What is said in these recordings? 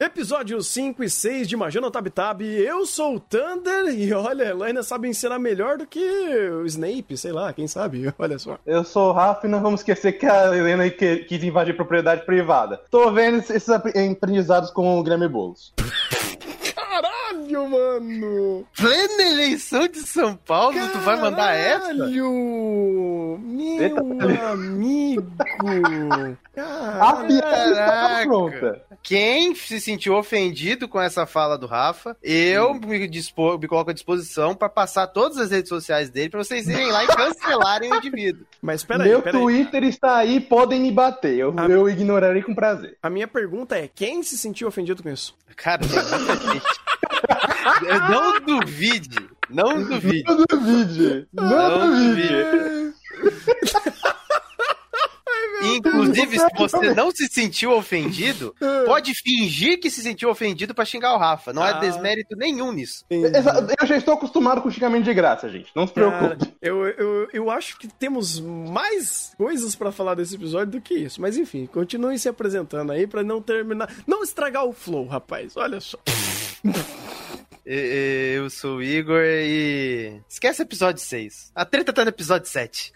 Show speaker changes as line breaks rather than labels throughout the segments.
Episódios 5 e 6 de Majano Tab Tab, eu sou o Thunder e olha, ela ainda sabe ensinar melhor do que o Snape, sei lá, quem sabe, olha só.
Eu sou o Rafa e não vamos esquecer que a Helena quis invadir propriedade privada. Tô vendo esses aprendizados com o Grammy Boulos.
Caralho, mano!
Plena eleição de São Paulo, tu vai mandar essa?
Caralho! Meu
Eita.
amigo!
A
Caralho!
piada está
Caraca.
pronta.
Quem se sentiu ofendido com essa fala do Rafa, eu me, dispo- me coloco à disposição pra passar todas as redes sociais dele pra vocês irem lá e cancelarem o indivíduo.
Mas peraí,
Meu
peraí.
Twitter está aí, podem me bater. Eu,
Ah.
eu ignorarei com prazer.
A minha pergunta é: quem se sentiu ofendido com isso?
Cara, tem muita gente. Não duvide, não duvide.
Não duvide. Não,
Não
duvide.
Inclusive, se você não se sentiu ofendido, pode fingir que se sentiu ofendido pra xingar o Rafa. Não há
Ah.
desmérito nenhum nisso.
Eu já estou acostumado com xingamento de graça, gente. Não se
Cara,
preocupe.
eu, eu, eu acho que temos mais coisas pra falar desse episódio do que isso. Mas enfim, continue se apresentando aí pra não terminar. Não estragar o flow, rapaz. Olha só.
Eu sou o Igor e. Esquece o episódio 6. A treta tá no episódio 7.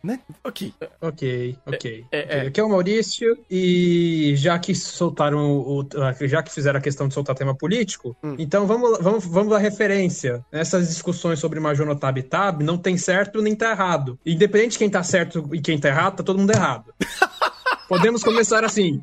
Né? Ok.
Ok, ok.
É,
Ok,
é.
Aqui é o Maurício, e já que soltaram o. Já que fizeram a questão de soltar tema político,
Hum.
então vamos, vamos, vamos à referência. Nessas discussões sobre Majono Tab Tab, não tem certo nem tá errado. Independente de quem tá certo e quem tá errado, tá todo mundo errado. Podemos começar assim.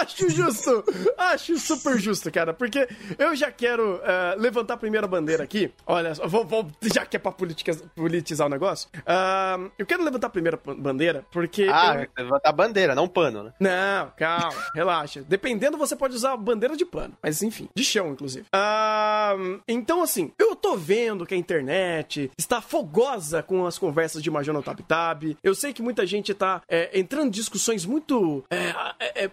Acho justo! Acho super justo, cara, porque eu já quero eh, levantar a primeira bandeira aqui. Olha, só, vou, vou- já que é pra politica- politizar o negócio, ah, eu quero levantar a primeira bandeira porque.
Ah,
eu-
levantar a bandeira, não pano, né?
Não, calma, relaxa. Dependendo, você pode usar bandeira de pano. Mas enfim, de chão, inclusive. Ah, então, assim, eu tô vendo que a internet está fogosa com as conversas de Major no Tab Tab. Eu sei que muita gente tá é, entrando em discussões muito. é, é, é,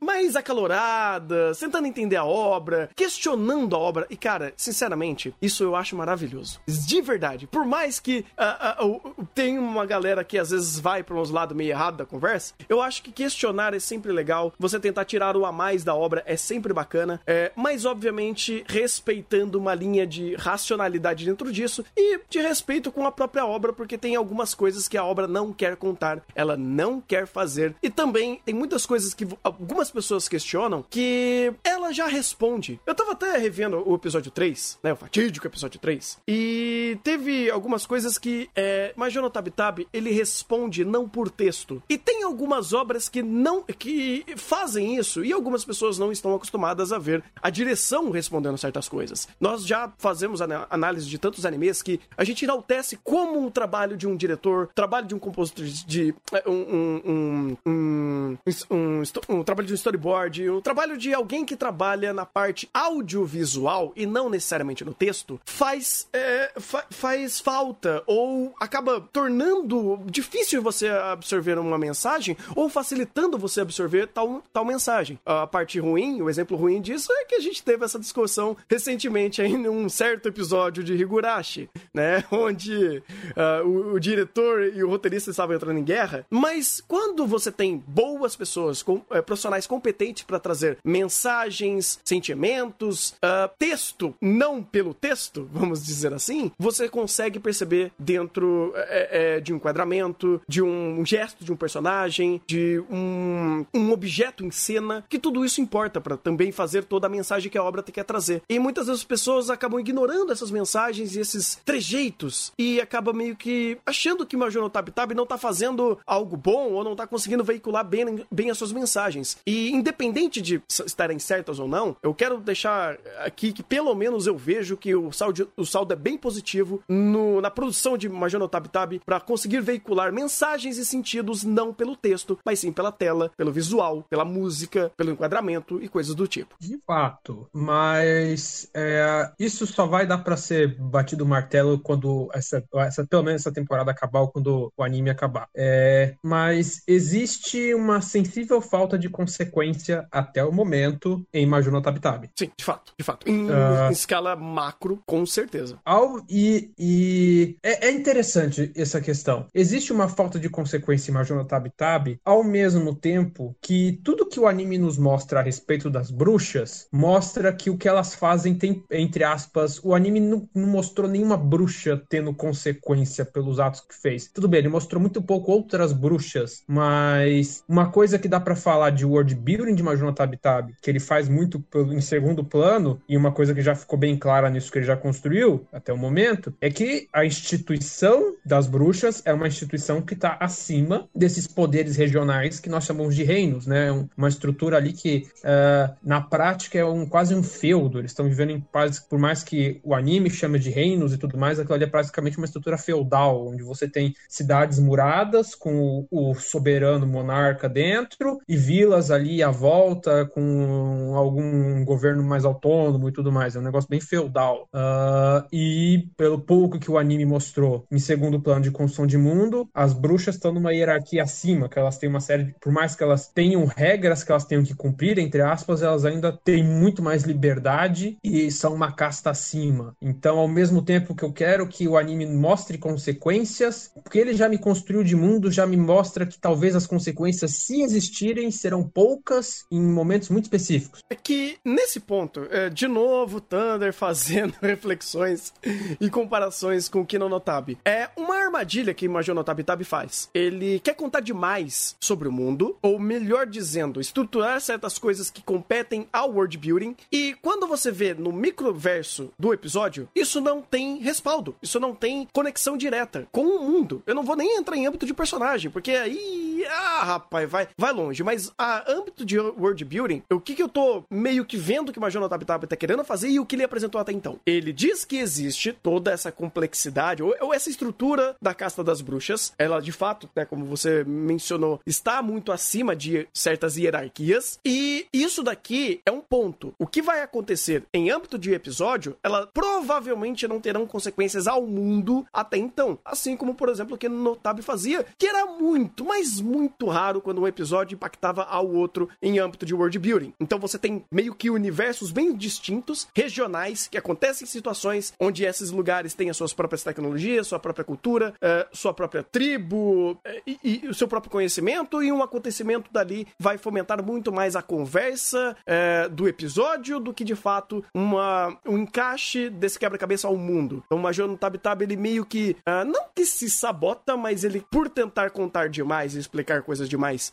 mais acaloradas, tentando entender a obra, questionando a obra. E, cara, sinceramente, isso eu acho maravilhoso. De verdade. Por mais que ah, o- o- tem uma galera que às vezes vai para uns lados meio errado da conversa, eu acho que questionar é sempre legal. Você tentar tirar o a mais da obra é sempre bacana. É, mas, obviamente, respeitando uma linha de racionalidade dentro disso e de respeito com a própria obra, porque tem algumas coisas que a obra não quer contar, ela não quer fazer. E também tem muitas coisas que algumas pessoas questionam que ela já responde. Eu tava até revendo o episódio 3, né? O fatídico episódio 3. E teve algumas coisas que é, Major Tab Tab, ele responde não por texto. E tem algumas obras que não que fazem isso e algumas pessoas não estão acostumadas a ver a direção respondendo certas coisas. Nós já fazemos análise de tantos animes que a gente enaltece como um trabalho de um diretor, trabalho de um compositor de é, um, um, um, um, um, um trabalho de um storyboard, um trabalho de alguém que trabalha na parte audiovisual e não necessariamente no texto, faz, é, fa- faz falta ou acaba tornando difícil você absorver uma mensagem ou facilitando você absorver tal, tal mensagem. A parte ruim, o exemplo ruim disso é que a gente teve essa discussão recentemente aí num certo episódio de Higurashi, né? Onde ah, o, o diretor e o roteirista estavam entrando em guerra. Mas quando você tem boas pessoas, com, eh, profissionais competentes para trazer mensagens, sentimentos, ah, texto, não pelo texto, vamos dizer assim, você consegue perceber dentro eh, eh, de um enquadramento, de um gesto de um personagem, de um, um objeto em cena, que tudo isso importa para também fazer toda a mensagem que a obra quer trazer. E muitas vezes as pessoas acabam ignorando essas mensagens e esses trejeitos e acaba meio que achando que Major Tab Tab não tá fazendo algo bom ou não tá conseguindo veicular bem, bem as suas mensagens. E independente de estarem certas ou não, eu quero deixar aqui que pelo menos eu vejo que o saldo, o saldo é bem positivo no- na produção de Major Tab Tab para conseguir veicular mensagens e sentidos não pelo texto, mas sim pela tela, pelo visual, pela música, pelo enquadramento e coisas do tipo.
De fato, mas é, isso só vai dar pra ser batido o martelo quando essa, essa pelo menos essa temporada acabar ou quando o anime acabar. É, mas existe uma sensível falta de consequência até o momento em Major no Tabitabi.
Sim, de fato, de fato. Em,
Ah.
em escala macro, com certeza.
Ao, e e é, é interessante essa questão. Existe uma falta de consequência em Major no Tabitabi, ao mesmo tempo que tudo que o anime nos mostra a respeito das bruxas mostra que o que elas fazem tem, entre aspas, o anime não, não mostrou nenhuma bruxa tendo consequência pelos atos que fez. Tudo bem, ele mostrou muito pouco outras bruxas, mas uma coisa que dá pra falar de world building de Major no Tabitabi, que ele faz muito em segundo plano, e uma coisa que já ficou bem clara nisso que ele já construiu até o momento, é que a instituição das bruxas é uma instituição que está acima desses poderes regionais que nós chamamos de reinos, né? Um- Uma estrutura ali que, ah, na prática, é um, quase um feudo. Eles estão vivendo em paz, por mais que o anime chame de reinos e tudo mais, aquilo ali é praticamente uma estrutura feudal, onde você tem cidades muradas com o, o soberano monarca dentro e vilas ali à volta com algum governo mais autônomo e tudo mais. É um negócio bem feudal. Ah, e pelo pouco que o anime mostrou em segundo plano de construção de mundo, as bruxas estão numa hierarquia acima, que elas têm uma série de, por mais que elas tenham regras que elas tenham que cumprir, entre aspas, elas ainda têm muito mais liberdade e são uma casta acima. Então, ao mesmo tempo que eu quero que o anime mostre consequências, porque ele já me construiu de mundo, já me mostra que talvez as consequências, se existirem, serão poucas em momentos muito específicos.
É que, nesse ponto, é, de novo, Thunder fazendo reflexões e comparações com o Kino no Tabi. É uma armadilha que Major no Tabi Tabi faz. Ele quer contar demais sobre o mundo, ou melhor dizendo, estruturar certas coisas que competem ao world building, e quando você vê no microverso do episódio, isso não tem respaldo, isso não tem conexão direta com o mundo. Eu não vou nem entrar em âmbito de personagem, porque aí, ah, rapaz, vai, vai longe, mas a âmbito de world building, o que que eu tô meio que vendo que o Major no Tabi Tabi tá querendo fazer e o que ele apresentou até então? Ele diz que existe toda essa complexidade, ou, ou essa estrutura da casta das bruxas, ela de fato, né, como você mencionou, está muito acima de certas hierarquias, e isso daqui é um ponto. O que vai acontecer em âmbito de episódio, ela provavelmente não terão consequências ao mundo até então. Assim como, por exemplo, o que no Tabi fazia, que era muito, mas muito raro quando um episódio impactava ao outro em âmbito de world building. Então você tem meio que universos bem distintos, regionais, que acontecem em situações onde esses lugares têm as suas próprias tecnologias, sua própria cultura, eh, sua própria tribo eh, e, e o seu próprio conhecimento, e um acontecimento dali vai fomentar muito mais a conversa eh, do episódio do que de fato uma, um encaixe desse quebra-cabeça ao mundo. Então o Major no Tab Tab, ele meio que, não que se sabota, mas ele, por tentar contar demais e explicar coisas demais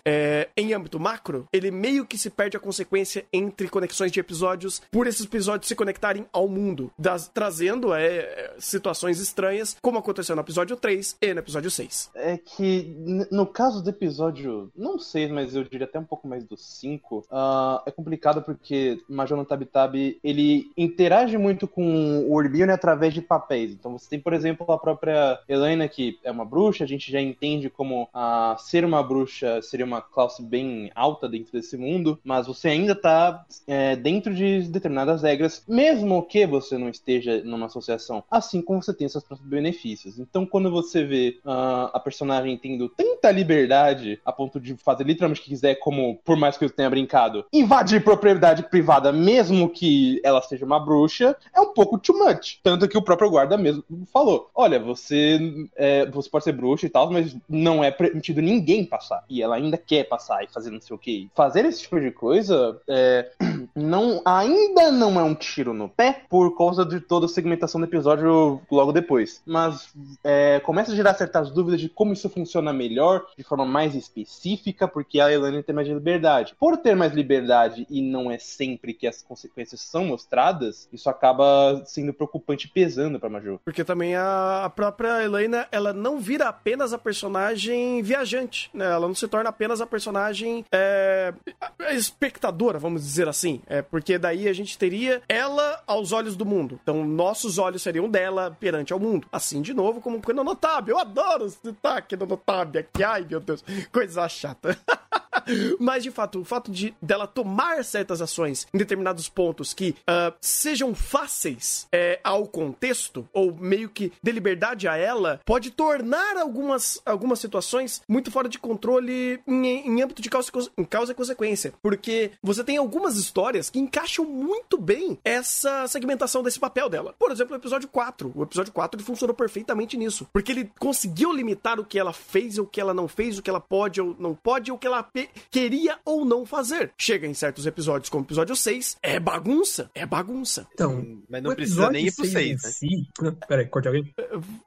em âmbito macro, ele meio que se perde a consequência entre conexões de episódios por esses episódios se conectarem ao mundo, das- trazendo eh, situações estranhas, como aconteceu no episódio 3 e no episódio 6.
É que, no caso do episódio, não sei, mas eu diria até um pouco mais do 5, ah, é complicado porque Major no Tab Tab, ele interage muito com o Urbione através de papéis. Então você tem, por exemplo, a própria Helena, que é uma bruxa, a gente já entende como ah, ser uma bruxa seria uma classe bem alta dentro desse mundo, mas você ainda tá é, dentro de determinadas regras, mesmo que você não esteja numa associação, assim como você tem seus próprios benefícios. Então, quando você vê ah, a personagem tendo tanta liberdade a ponto de fazer literalmente o que quiser, como por mais que eu tenha brincado, invadir propriedade privada, mesmo que ela seja uma bruxa, é um pouco too much. Tanto que o próprio guarda mesmo falou: olha, você, é, você pode ser bruxa e tal, mas não é permitido ninguém passar. E ela ainda quer passar e fazer não sei o que. Fazer esse tipo de coisa é, não, ainda não é um tiro no pé por causa de toda a segmentação do episódio logo depois. Mas é, começa a gerar certas dúvidas de como isso funciona melhor, de forma mais específica, porque a Elaine tem mais liberdade. Por ter mais liberdade e não é sempre que as consequências são mostradas, isso acaba sendo preocupante e pesando pra Major.
Porque também a, a própria Helena, ela não vira apenas a personagem viajante, né? Ela não se torna apenas a personagem é, a espectadora, vamos dizer assim. É, porque daí a gente teria ela aos olhos do mundo. Então, nossos olhos seriam dela perante ao mundo. Assim, de novo, como o Notab. Eu adoro citar aqui no Notab aqui. Ai, meu Deus. Coisa chata. Mas, de fato, o fato de dela tomar certas ações em determinados pontos que ah, sejam fáceis é, ao contexto, ou meio que dê liberdade a ela, pode tornar algumas, algumas situações muito fora de controle em, em âmbito de causa, em causa e consequência. Porque você tem algumas histórias que encaixam muito bem essa segmentação desse papel dela. Por exemplo, o episódio 4. O episódio 4 ele funcionou perfeitamente nisso. Porque ele conseguiu limitar o que ela fez, o que ela não fez, o que ela pode ou não pode, o que ela queria ou não fazer. Chega em certos episódios, como o episódio 6, é bagunça. É bagunça.
Então,
Mas não precisa nem ir pro
episódio
6,
seis
né?
si- Não, Peraí, corte alguém.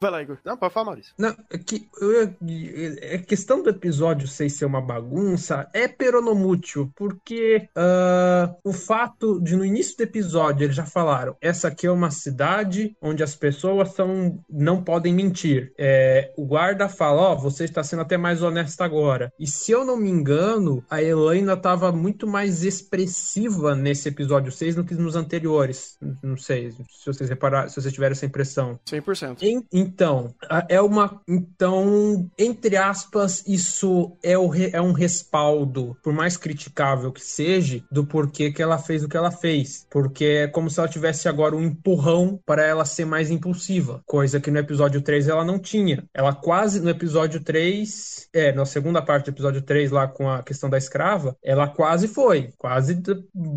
Vai lá, Igor.
Não, pode falar, Maurício.
Não, é que eu, é questão do episódio 6 ser uma bagunça é peronomútil, porque ah, o fato de no início do episódio eles já falaram, essa aqui é uma cidade onde as pessoas são, não podem mentir. É, o guarda fala, ó, você está sendo até mais honesta agora. E se eu não me engano, a Elaina estava muito mais expressiva nesse episódio 6 do que nos anteriores. Não sei se vocês repararam, se vocês tiveram essa impressão.
100%.
En- Então, é uma. Então, entre aspas, isso é, o é um respaldo, por mais criticável que seja, do porquê que ela fez o que ela fez. Porque é como se ela tivesse agora um empurrão para ela ser mais impulsiva, coisa que no episódio 3 ela não tinha. Ela quase, no episódio 3, é, na segunda parte do episódio 3, lá com a questão da escrava, ela quase foi, quase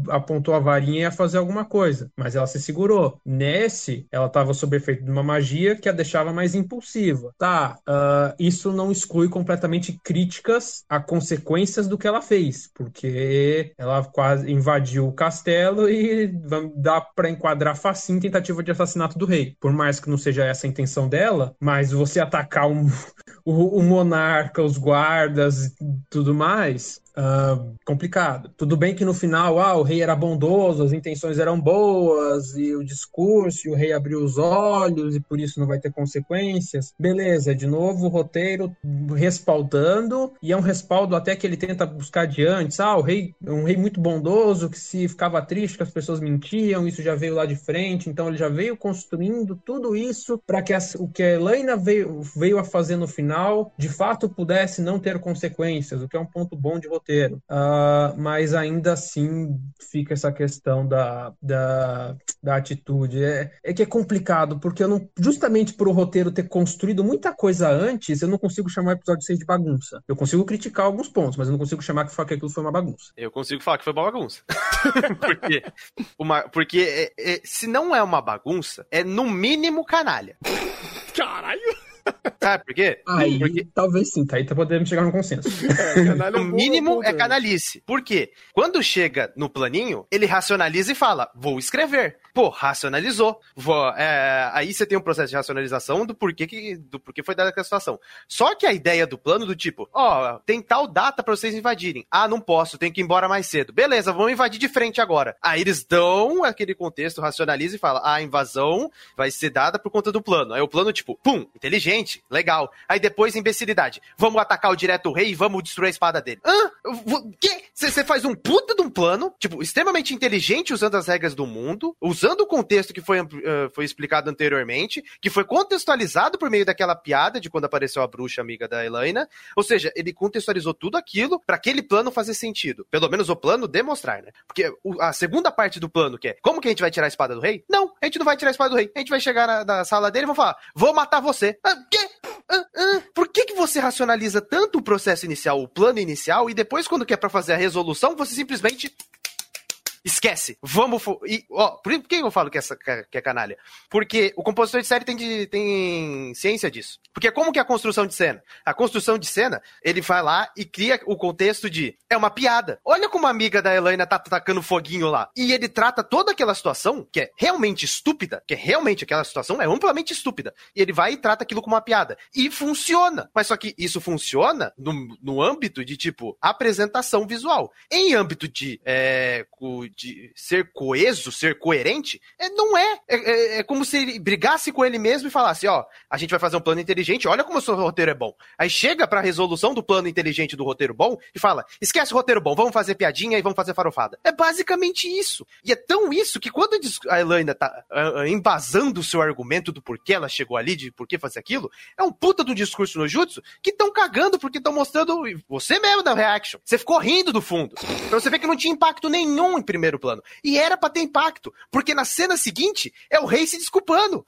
apontou a varinha e ia fazer alguma coisa, mas ela se segurou. Nesse, ela estava sob efeito de uma magia que a deixava mais impulsiva. Tá, ah, isso não exclui completamente críticas a consequências do que ela fez, porque ela quase invadiu o castelo e dá para enquadrar facinho tentativa de assassinato do rei. Por mais que não seja essa a intenção dela, mas você atacar um, o, o monarca, os guardas tudo mais, mas ah, complicado. Tudo bem que no final, ah, o rei era bondoso, as intenções eram boas, e o discurso, e o rei abriu os olhos, e por isso não vai ter consequências. Beleza, de novo o roteiro respaldando, e é um respaldo até que ele tenta buscar de antes. Ah, o rei um rei muito bondoso, que se ficava triste que as pessoas mentiam, isso já veio lá de frente, então ele já veio construindo tudo isso para que as- o que a Helena veio, veio a fazer no final, de fato pudesse não ter consequências, o que é um ponto bom de roteiro. Ah, mas ainda assim fica essa questão da, da, da atitude. É, é que é complicado, porque eu não, justamente por o roteiro ter construído muita coisa antes, eu não consigo chamar o episódio 6 de bagunça. Eu consigo criticar alguns pontos, mas eu não consigo chamar que, foi- que aquilo foi uma bagunça.
Eu consigo falar que foi uma bagunça. porque uma, porque é- é- se não é uma bagunça, é no mínimo canalha.
Caralho!
Sabe por quê?
Aí,
Porque
talvez sim, tá aí tá podemos chegar num consenso.
É, é
no
bom
mínimo é canalice. Por quê? Quando chega no planinho, ele racionaliza e fala: vou escrever. Pô, racionalizou. Vou, é, aí você tem um processo de racionalização do porquê, que, do porquê foi dada aquela situação. Só que a ideia do plano do tipo, ó, tem tal data pra vocês invadirem. Ah, não posso, tenho que ir embora mais cedo. Beleza, vamos invadir de frente agora. Aí eles dão aquele contexto, racionaliza e fala: ah, a invasão vai ser dada por conta do plano. Aí o plano, tipo, pum, inteligente, legal. Aí depois, imbecilidade. Vamos atacar o direto rei e vamos destruir a espada dele. Hã? O quê? Você faz um puta de um plano, tipo, extremamente inteligente usando as regras do mundo, usando o contexto que foi, eh, foi explicado anteriormente, que foi contextualizado por meio daquela piada de quando apareceu a bruxa amiga da Elaina. Ou seja, ele contextualizou tudo aquilo pra aquele plano fazer sentido. Pelo menos o plano demonstrar, né? Porque a segunda parte do plano, que é como que a gente vai tirar a espada do rei? Não, a gente não vai tirar a espada do rei. A gente vai chegar na, na sala dele e vão falar: vou matar você. Ah, quê? Ah, ah, por que, que você racionaliza tanto o processo inicial, o plano inicial, e depois, quando quer pra fazer a resolução, você simplesmente esquece? Vamos. E, ó, por que eu falo que, essa, que é canalha? Porque o compositor de série tem, de- tem ciência disso. Porque como que é a construção de cena? A construção de cena, ele vai lá e cria o contexto de é uma piada. Olha como a amiga da Elaine tá tacando foguinho lá. E ele trata toda aquela situação, que é realmente estúpida, que é realmente aquela situação é amplamente estúpida. E ele vai e trata aquilo como uma piada. E funciona. Mas só que isso funciona no, no âmbito de, tipo, apresentação visual. Em âmbito de, é, de ser coeso, ser coerente, é, não é. É, é. é como se ele brigasse com ele mesmo e falasse: ó, a gente vai fazer um plano inteligente, olha como o seu roteiro é bom. Aí chega pra resolução do plano inteligente do roteiro bom e fala: esquece o roteiro bom, vamos fazer piadinha e vamos fazer farofada. É basicamente isso. E é tão isso que quando a Elaine tá uh, embasando o seu argumento do porquê ela chegou ali, de por que fazer aquilo, é um puta do discurso no Jutsu que estão cagando porque estão mostrando você mesmo da reaction. Você ficou rindo do fundo. Então você vê que não tinha impacto nenhum em primeiro plano. E era para ter impacto, porque na cena seguinte é o rei se desculpando.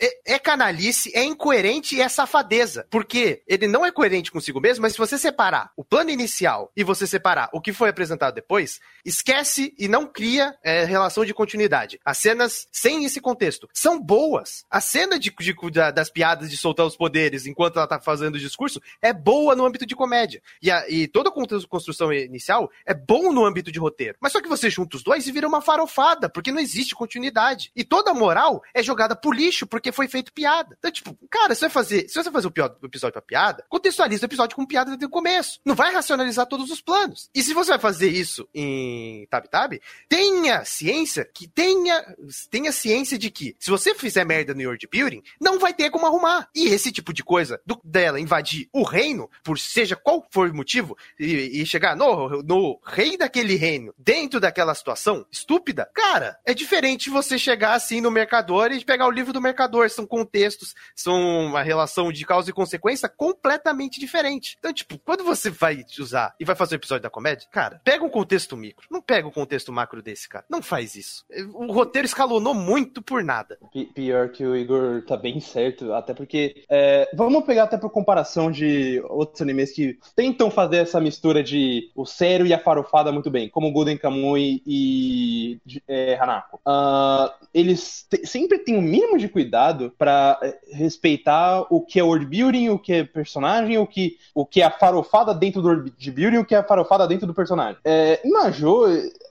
É, é canalice, é incoerente e é safadeza. Porque ele não é coerente consigo mesmo, mas se você separar o plano inicial e você separar o que foi apresentado depois, esquece e não cria é, relação de continuidade. As cenas sem esse contexto são boas. A cena de, de, das piadas de soltar os poderes enquanto ela tá fazendo o discurso é boa no âmbito de comédia. E, a, e toda a construção inicial é bom no âmbito de roteiro. Mas só que você junta os dois e vira uma farofada, porque não existe continuidade. E toda a moral é jogada pro lixo porque foi feito piada. Então, tipo, cara, se você fazer, se você fazer o episódio pra piada, contextualiza o episódio com piada desde o começo. Não vai racionalizar todos os planos. E se você vai fazer isso em Tab Tab, tenha ciência que tenha, tenha ciência de que se você fizer merda no world building, não vai ter como arrumar. E esse tipo de coisa do, dela invadir o reino, por seja qual for o motivo, e, e chegar no, no rei daquele reino, dentro daquela situação estúpida, cara, é diferente você chegar assim no mercador e pegar o livro do mercador. São contextos, são uma relação de causa e consequência completamente diferente. Então, tipo, quando você vai usar e vai fazer o um episódio da comédia, cara, pega um contexto micro, não pega o um contexto macro desse, cara. Não faz isso. O roteiro escalonou muito por nada.
Pior que o Igor tá bem certo, até porque. É, vamos pegar até por comparação de outros animes que tentam fazer essa mistura de o sério e a farofada muito bem, como Golden Kamui e é, Hanako. Uh, eles sempre têm o um mínimo de cuidado para é, respeitar o que é world building, o que é personagem, o que, o que é a farofada dentro do world building, o que é a farofada dentro do personagem. É, em Majô,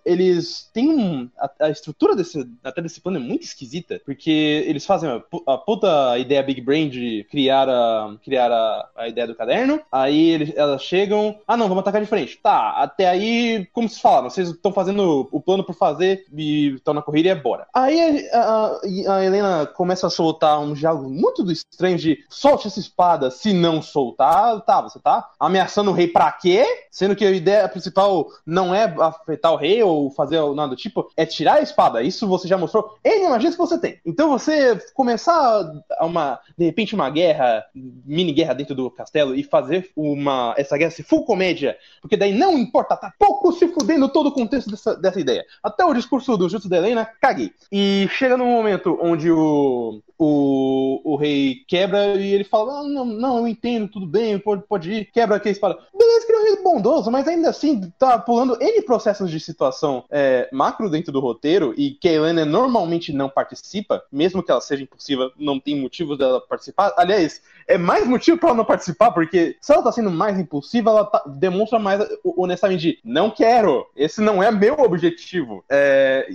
eles têm um. A, a, estrutura desse, até desse plano é muito esquisita, porque eles fazem a, a puta ideia Big Brain de criar a, criar a, a ideia do caderno, aí eles, elas chegam. Ah, não, vamos atacar de frente. Tá, até aí, como vocês falaram, vocês estão fazendo o plano por fazer e estão na corrida e é bora. Aí a, a, Helena começa a soltar um diálogo muito estranho de solte essa espada, se não soltar, tá, você tá ameaçando o rei pra quê? Sendo que a ideia principal não é afetar o rei ou ou fazer nada do tipo, é tirar a espada. Isso você já mostrou N magias que você tem. Então você começar uma, de repente, uma guerra, mini guerra dentro do castelo e fazer uma essa guerra se full comédia, porque daí não importa, tá pouco se fudendo todo o contexto dessa, dessa ideia. Até o discurso do Justo da Helena, caguei. E chega num momento onde o, o, o rei quebra e ele fala: ah, não, não, eu entendo, tudo bem, pode, pode ir, quebra aqui a espada. Beleza, que ele é um rei bondoso, mas ainda assim tá pulando N processos de situação é, macro dentro do roteiro e que a Helena normalmente não participa, mesmo que ela seja impossível, não tem motivo dela participar. Aliás, é mais motivo para ela não participar, porque se ela tá sendo mais impulsiva, ela tá, demonstra mais honestamente de não quero, esse não é meu objetivo. É,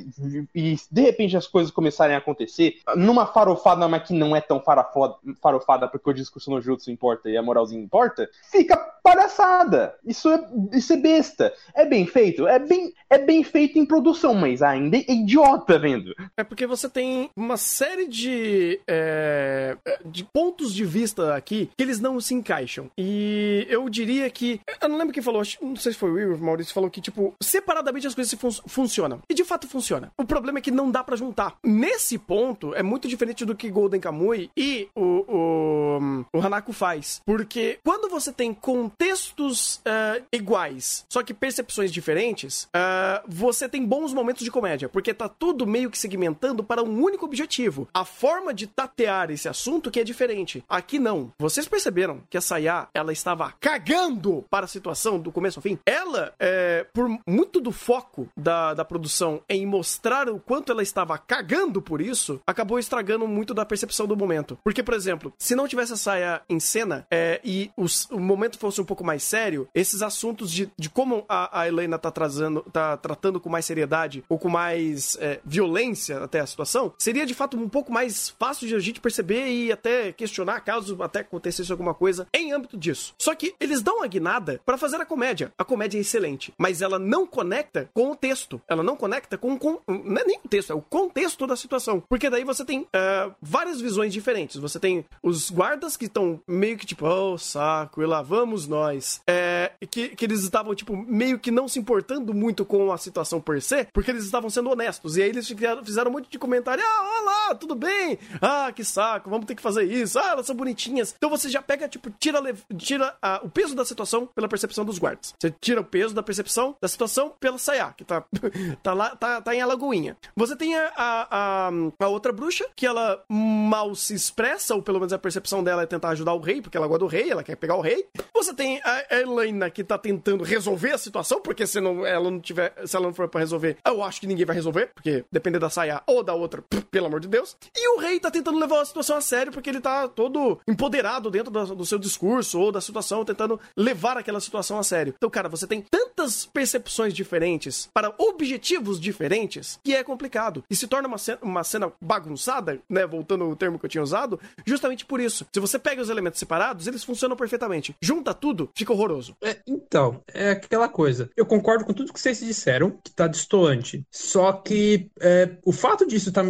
e de repente as coisas começarem a acontecer numa farofada, mas que não é tão farofada, farofada porque o discurso no jutsu importa e a moralzinha importa, fica palhaçada. Isso é, isso é besta. É bem feito, é bem, é bem feito em produção, mas ainda é idiota vendo.
É porque você tem uma série de, é, de pontos de vista aqui que eles não se encaixam. E eu diria que. Eu não lembro quem falou, não sei se foi o Will, o Maurício falou que, tipo, separadamente as coisas fun funcionam. E de fato funciona. O problema é que não dá para juntar. Nesse ponto, é muito diferente do que Golden Kamui e o, o, o Hanako faz. Porque quando você tem contextos uh, iguais, só que percepções diferentes, uh, você tem bons momentos de comédia. Porque tá tudo meio que segmentando para um único objetivo. A forma de tatear esse assunto que é diferente. Aqui não. Vocês perceberam que a Sayá, ela estava cagando para a situação do começo ao fim? Ela, é, por muito do foco da, da produção em mostrar o quanto ela estava cagando por isso, acabou estragando muito da percepção do momento. Porque, por exemplo, se não tivesse a saia em cena é, e os- o momento fosse um pouco mais sério, esses assuntos de, de como a, a Helena tá, trazendo, tá tratando com mais seriedade ou com mais é, violência até a situação, seria de fato um pouco mais fácil de a gente perceber e até questionar caso até acontecesse alguma coisa em âmbito disso. Só que eles dão uma guinada para fazer a comédia. A comédia é excelente, mas ela não conecta com o texto. Ela não conecta com, com não é nem o texto, é o contexto da situação. Porque daí você tem ah, várias visões diferentes. Você tem os guardas que estão meio que tipo, oh, saco, e lá vamos nós. É, que, que eles estavam, tipo, meio que não se importando muito com a situação per se, porque eles estavam sendo honestos. E aí eles fizeram, fizeram um monte de comentário: ah, olá, tudo bem? Ah, que saco, vamos ter que fazer isso. Ah, elas são bonitinhas. Então você já pega, tipo, tira, tira o peso da situação pela percepção dos guardas. Você tira o peso da percepção da situação pela Sayá, que tá, tá lá, tá, tá em Alagoinha. Você tem a, a, a, a outra bruxa, que ela mal se expressa, ou pelo menos a percepção dela é tentar ajudar o rei, porque ela gosta do rei, ela quer pegar o rei. Você tem a Helena, que tá tentando resolver a situação, porque se não, ela não tiver, se ela não for pra resolver, eu acho que ninguém vai resolver, porque depender da Sayá ou da outra, pelo amor de Deus. E o rei tá tentando levar a situação a sério, porque ele tá todo empoderado dentro do, do seu discurso ou da situação, tentando levar aquela situação a sério. Então, cara, você tem tantas percepções diferentes para objetivos diferentes que é complicado. E se torna uma cena, uma cena bagunçada, né? Voltando ao termo que eu tinha usado, justamente por isso. Se você pega os elementos separados, eles funcionam perfeitamente. Junta tudo, fica horroroso.
É, então, é aquela coisa. Eu concordo com tudo que vocês disseram, que tá distoante. Só que é, o fato disso, tá,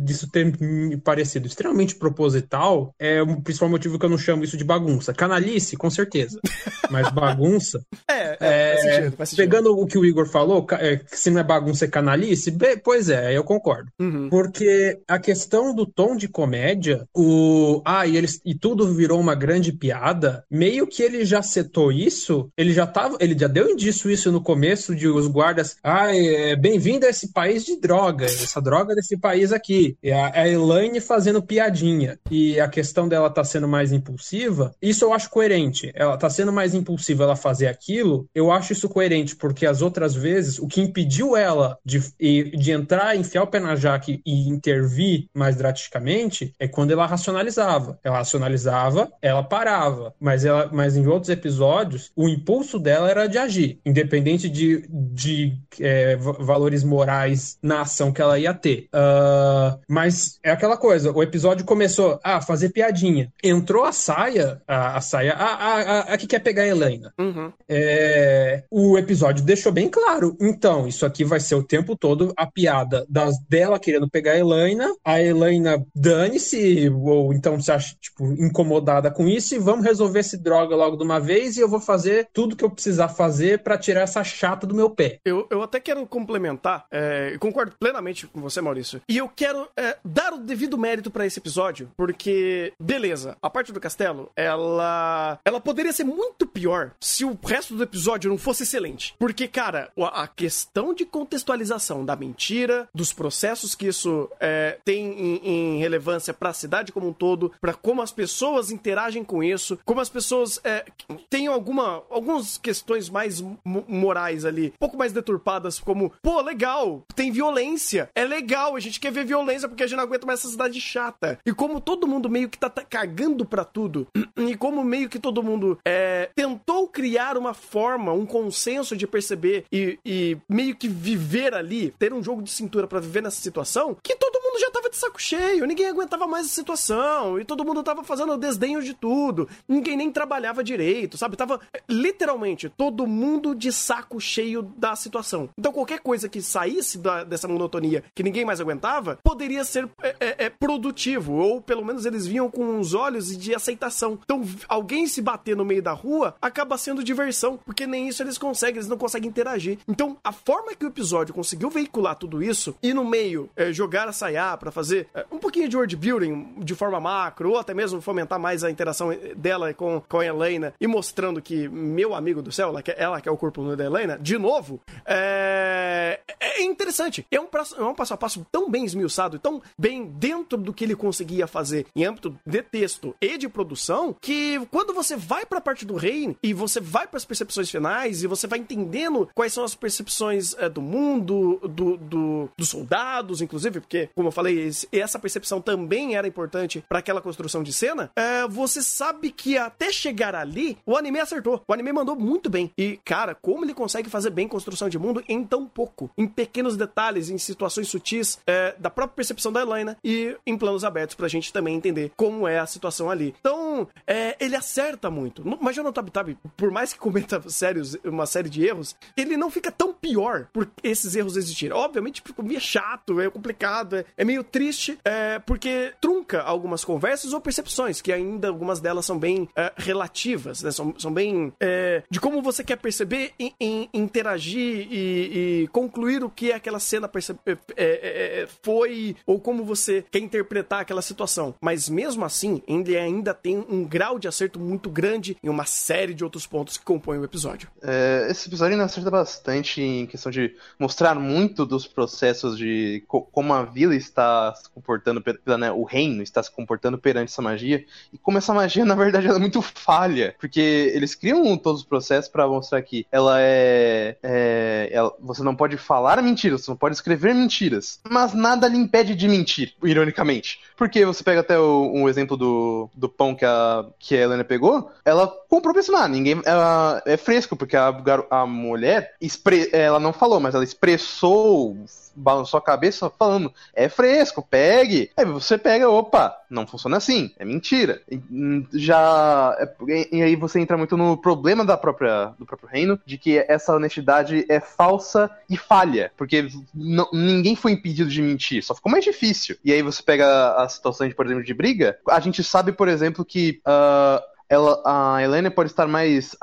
disso ter me parecido extremamente proposital é o principal motivo que eu não chamo isso de bagunça. Canalice, com certeza. Mas bagunça.
É, é,
É,
faz sentido, faz sentido.
Pegando o que o Igor falou, é, se não é bagunça é canalice, pois é, eu concordo.
Uhum.
Porque a questão do tom de comédia, o. Ah, e, eles... e tudo virou uma grande piada, meio que ele já setou isso, ele já tava. Ele já deu indício isso no começo de os guardas. Ah, é, bem-vindo a esse país de droga, essa droga desse país aqui. E a, a Elaine fazendo piadinha. E a questão dela tá sendo mais impulsiva, isso eu acho coerente. Ela tá sendo mais impulsiva ela fazer aquilo, eu acho isso coerente, porque as outras vezes, o que impediu ela de, de entrar, enfiar o pé na jaque e intervir mais drasticamente é quando ela racionalizava. Ela racionalizava, ela parava, mas, ela, mas em outros episódios, o impulso dela era de agir, independente de, de é, va- valores morais na ação que ela ia ter. Ah, mas é aquela coisa, o episódio começou a fazer piadinha. Entrou a saia, a, a saia, a, a, a, a que quer pegar a Helena.
Uhum.
É, o episódio deixou bem claro. Então, isso aqui vai ser o tempo todo a piada das, dela querendo pegar a Helena, a Helena dane-se, ou então se acha tipo, incomodada com isso, e vamos resolver esse droga logo de uma vez, e eu vou fazer tudo que eu precisar fazer pra tirar essa chata do meu pé.
Eu, eu até quero complementar, é, concordo plenamente com você, Maurício. E eu quero é, dar o devido mérito pra esse episódio, porque, beleza, a parte do castelo, ela. Ela poderia ser muito pior se o resto do episódio não fosse excelente. Porque, cara, a, a questão de contextualização da mentira, dos processos que isso é, tem em, em relevância pra cidade como um todo, pra como as pessoas interagem com isso, como as pessoas é, têm alguma, algumas questões mais mo- morais ali, um pouco mais deturpadas, como, pô, legal, tem violência, é legal, a gente quer ver violência porque a gente não aguenta mais essa cidade chata. E como todo mundo meio que tá, cagando pra tudo, e como meio que todo mundo é, tentou criar uma forma, um consenso de perceber e, e meio que viver ali, ter um jogo de cintura pra viver nessa situação, que todo mundo já tava de saco cheio, ninguém aguentava mais a situação, e todo mundo tava fazendo desdenho de tudo, ninguém nem trabalhava direito, sabe? Tava literalmente todo mundo de saco cheio da situação. Então qualquer coisa que saísse da- dessa monotonia que ninguém mais aguentava, poderia ser é, é, é, produtivo, ou pelo menos eles vinham com uns olhos de aceitação. Então alguém se bater no meio da rua acaba sendo diversão, porque nem isso eles conseguem, eles não conseguem interagir. Então a forma que o episódio conseguiu veicular tudo isso e no meio é, jogar a Sayá pra fazer é, um pouquinho de world building de forma macro, ou até mesmo fomentar mais a interação eh, dela com, com a Helena e mostrando que meu amigo do céu, ela que, ela é o corpo da Helena, de novo, é, é é interessante. É um, passo, é um passo a passo tão bem esmiuçado, tão bem dentro do que ele conseguia fazer em âmbito de texto e de produção, que quando você vai pra parte do reino e você vai para as percepções finais e você vai entendendo quais são as percepções é, do mundo, do, do, dos soldados, inclusive, porque, como eu falei, essa percepção também era importante para aquela construção de cena, é, você sabe que até chegar ali, o anime acertou. O anime mandou muito bem. E, cara, como ele consegue fazer bem construção de mundo em tão pouco, em pequenos detalhes, em situações sutis é, da própria percepção da Helena e em planos abertos pra gente também entender como é a situação ali. Então, é, ele acerta muito. Mas Jonathan Tab Tab, por mais que cometa sérios, uma série de erros, ele não fica tão pior por esses erros existirem. Obviamente, fica meio chato, é complicado, é, é meio triste, é, porque trunca algumas conversas ou percepções, que ainda algumas delas são bem é, relativas, né? São, são bem é, de como você quer perceber, em, em interagir e, e, concluir o que aquela cena é, é, é, foi, ou como você quer interpretar aquela situação. Mas mesmo assim, ele ainda tem um grau de acerto muito grande em uma série de outros pontos que compõem o episódio.
É, esse episódio ainda acerta bastante em questão de mostrar muito dos processos de co como a vila está se comportando, né, o reino está se comportando perante essa magia, e como essa magia, na verdade, é muito falha, porque eles criam todos os processos para mostrar que ela é, é ela, você não pode falar mentiras, você não pode escrever mentiras, mas nada lhe impede de mentir, ironicamente. Porque você pega até o, um exemplo do, do pão que a, que a Helena pegou, ela comprou pra ensinar, ninguém, ela é fresco, porque a, a mulher, expre, ela não falou, mas ela expressou balançou a cabeça falando, é fresco, pegue. Aí você pega, opa, não funciona assim, é mentira. Hum, já. É, e aí você entra muito no problema da própria, do próprio reino, de que essa honestidade é falsa e falha. Porque ninguém foi impedido de mentir, só ficou mais difícil. E aí você pega a situação, de, por exemplo, de briga, a gente sabe, por exemplo, que. Uh, ela, a Helena pode estar mais,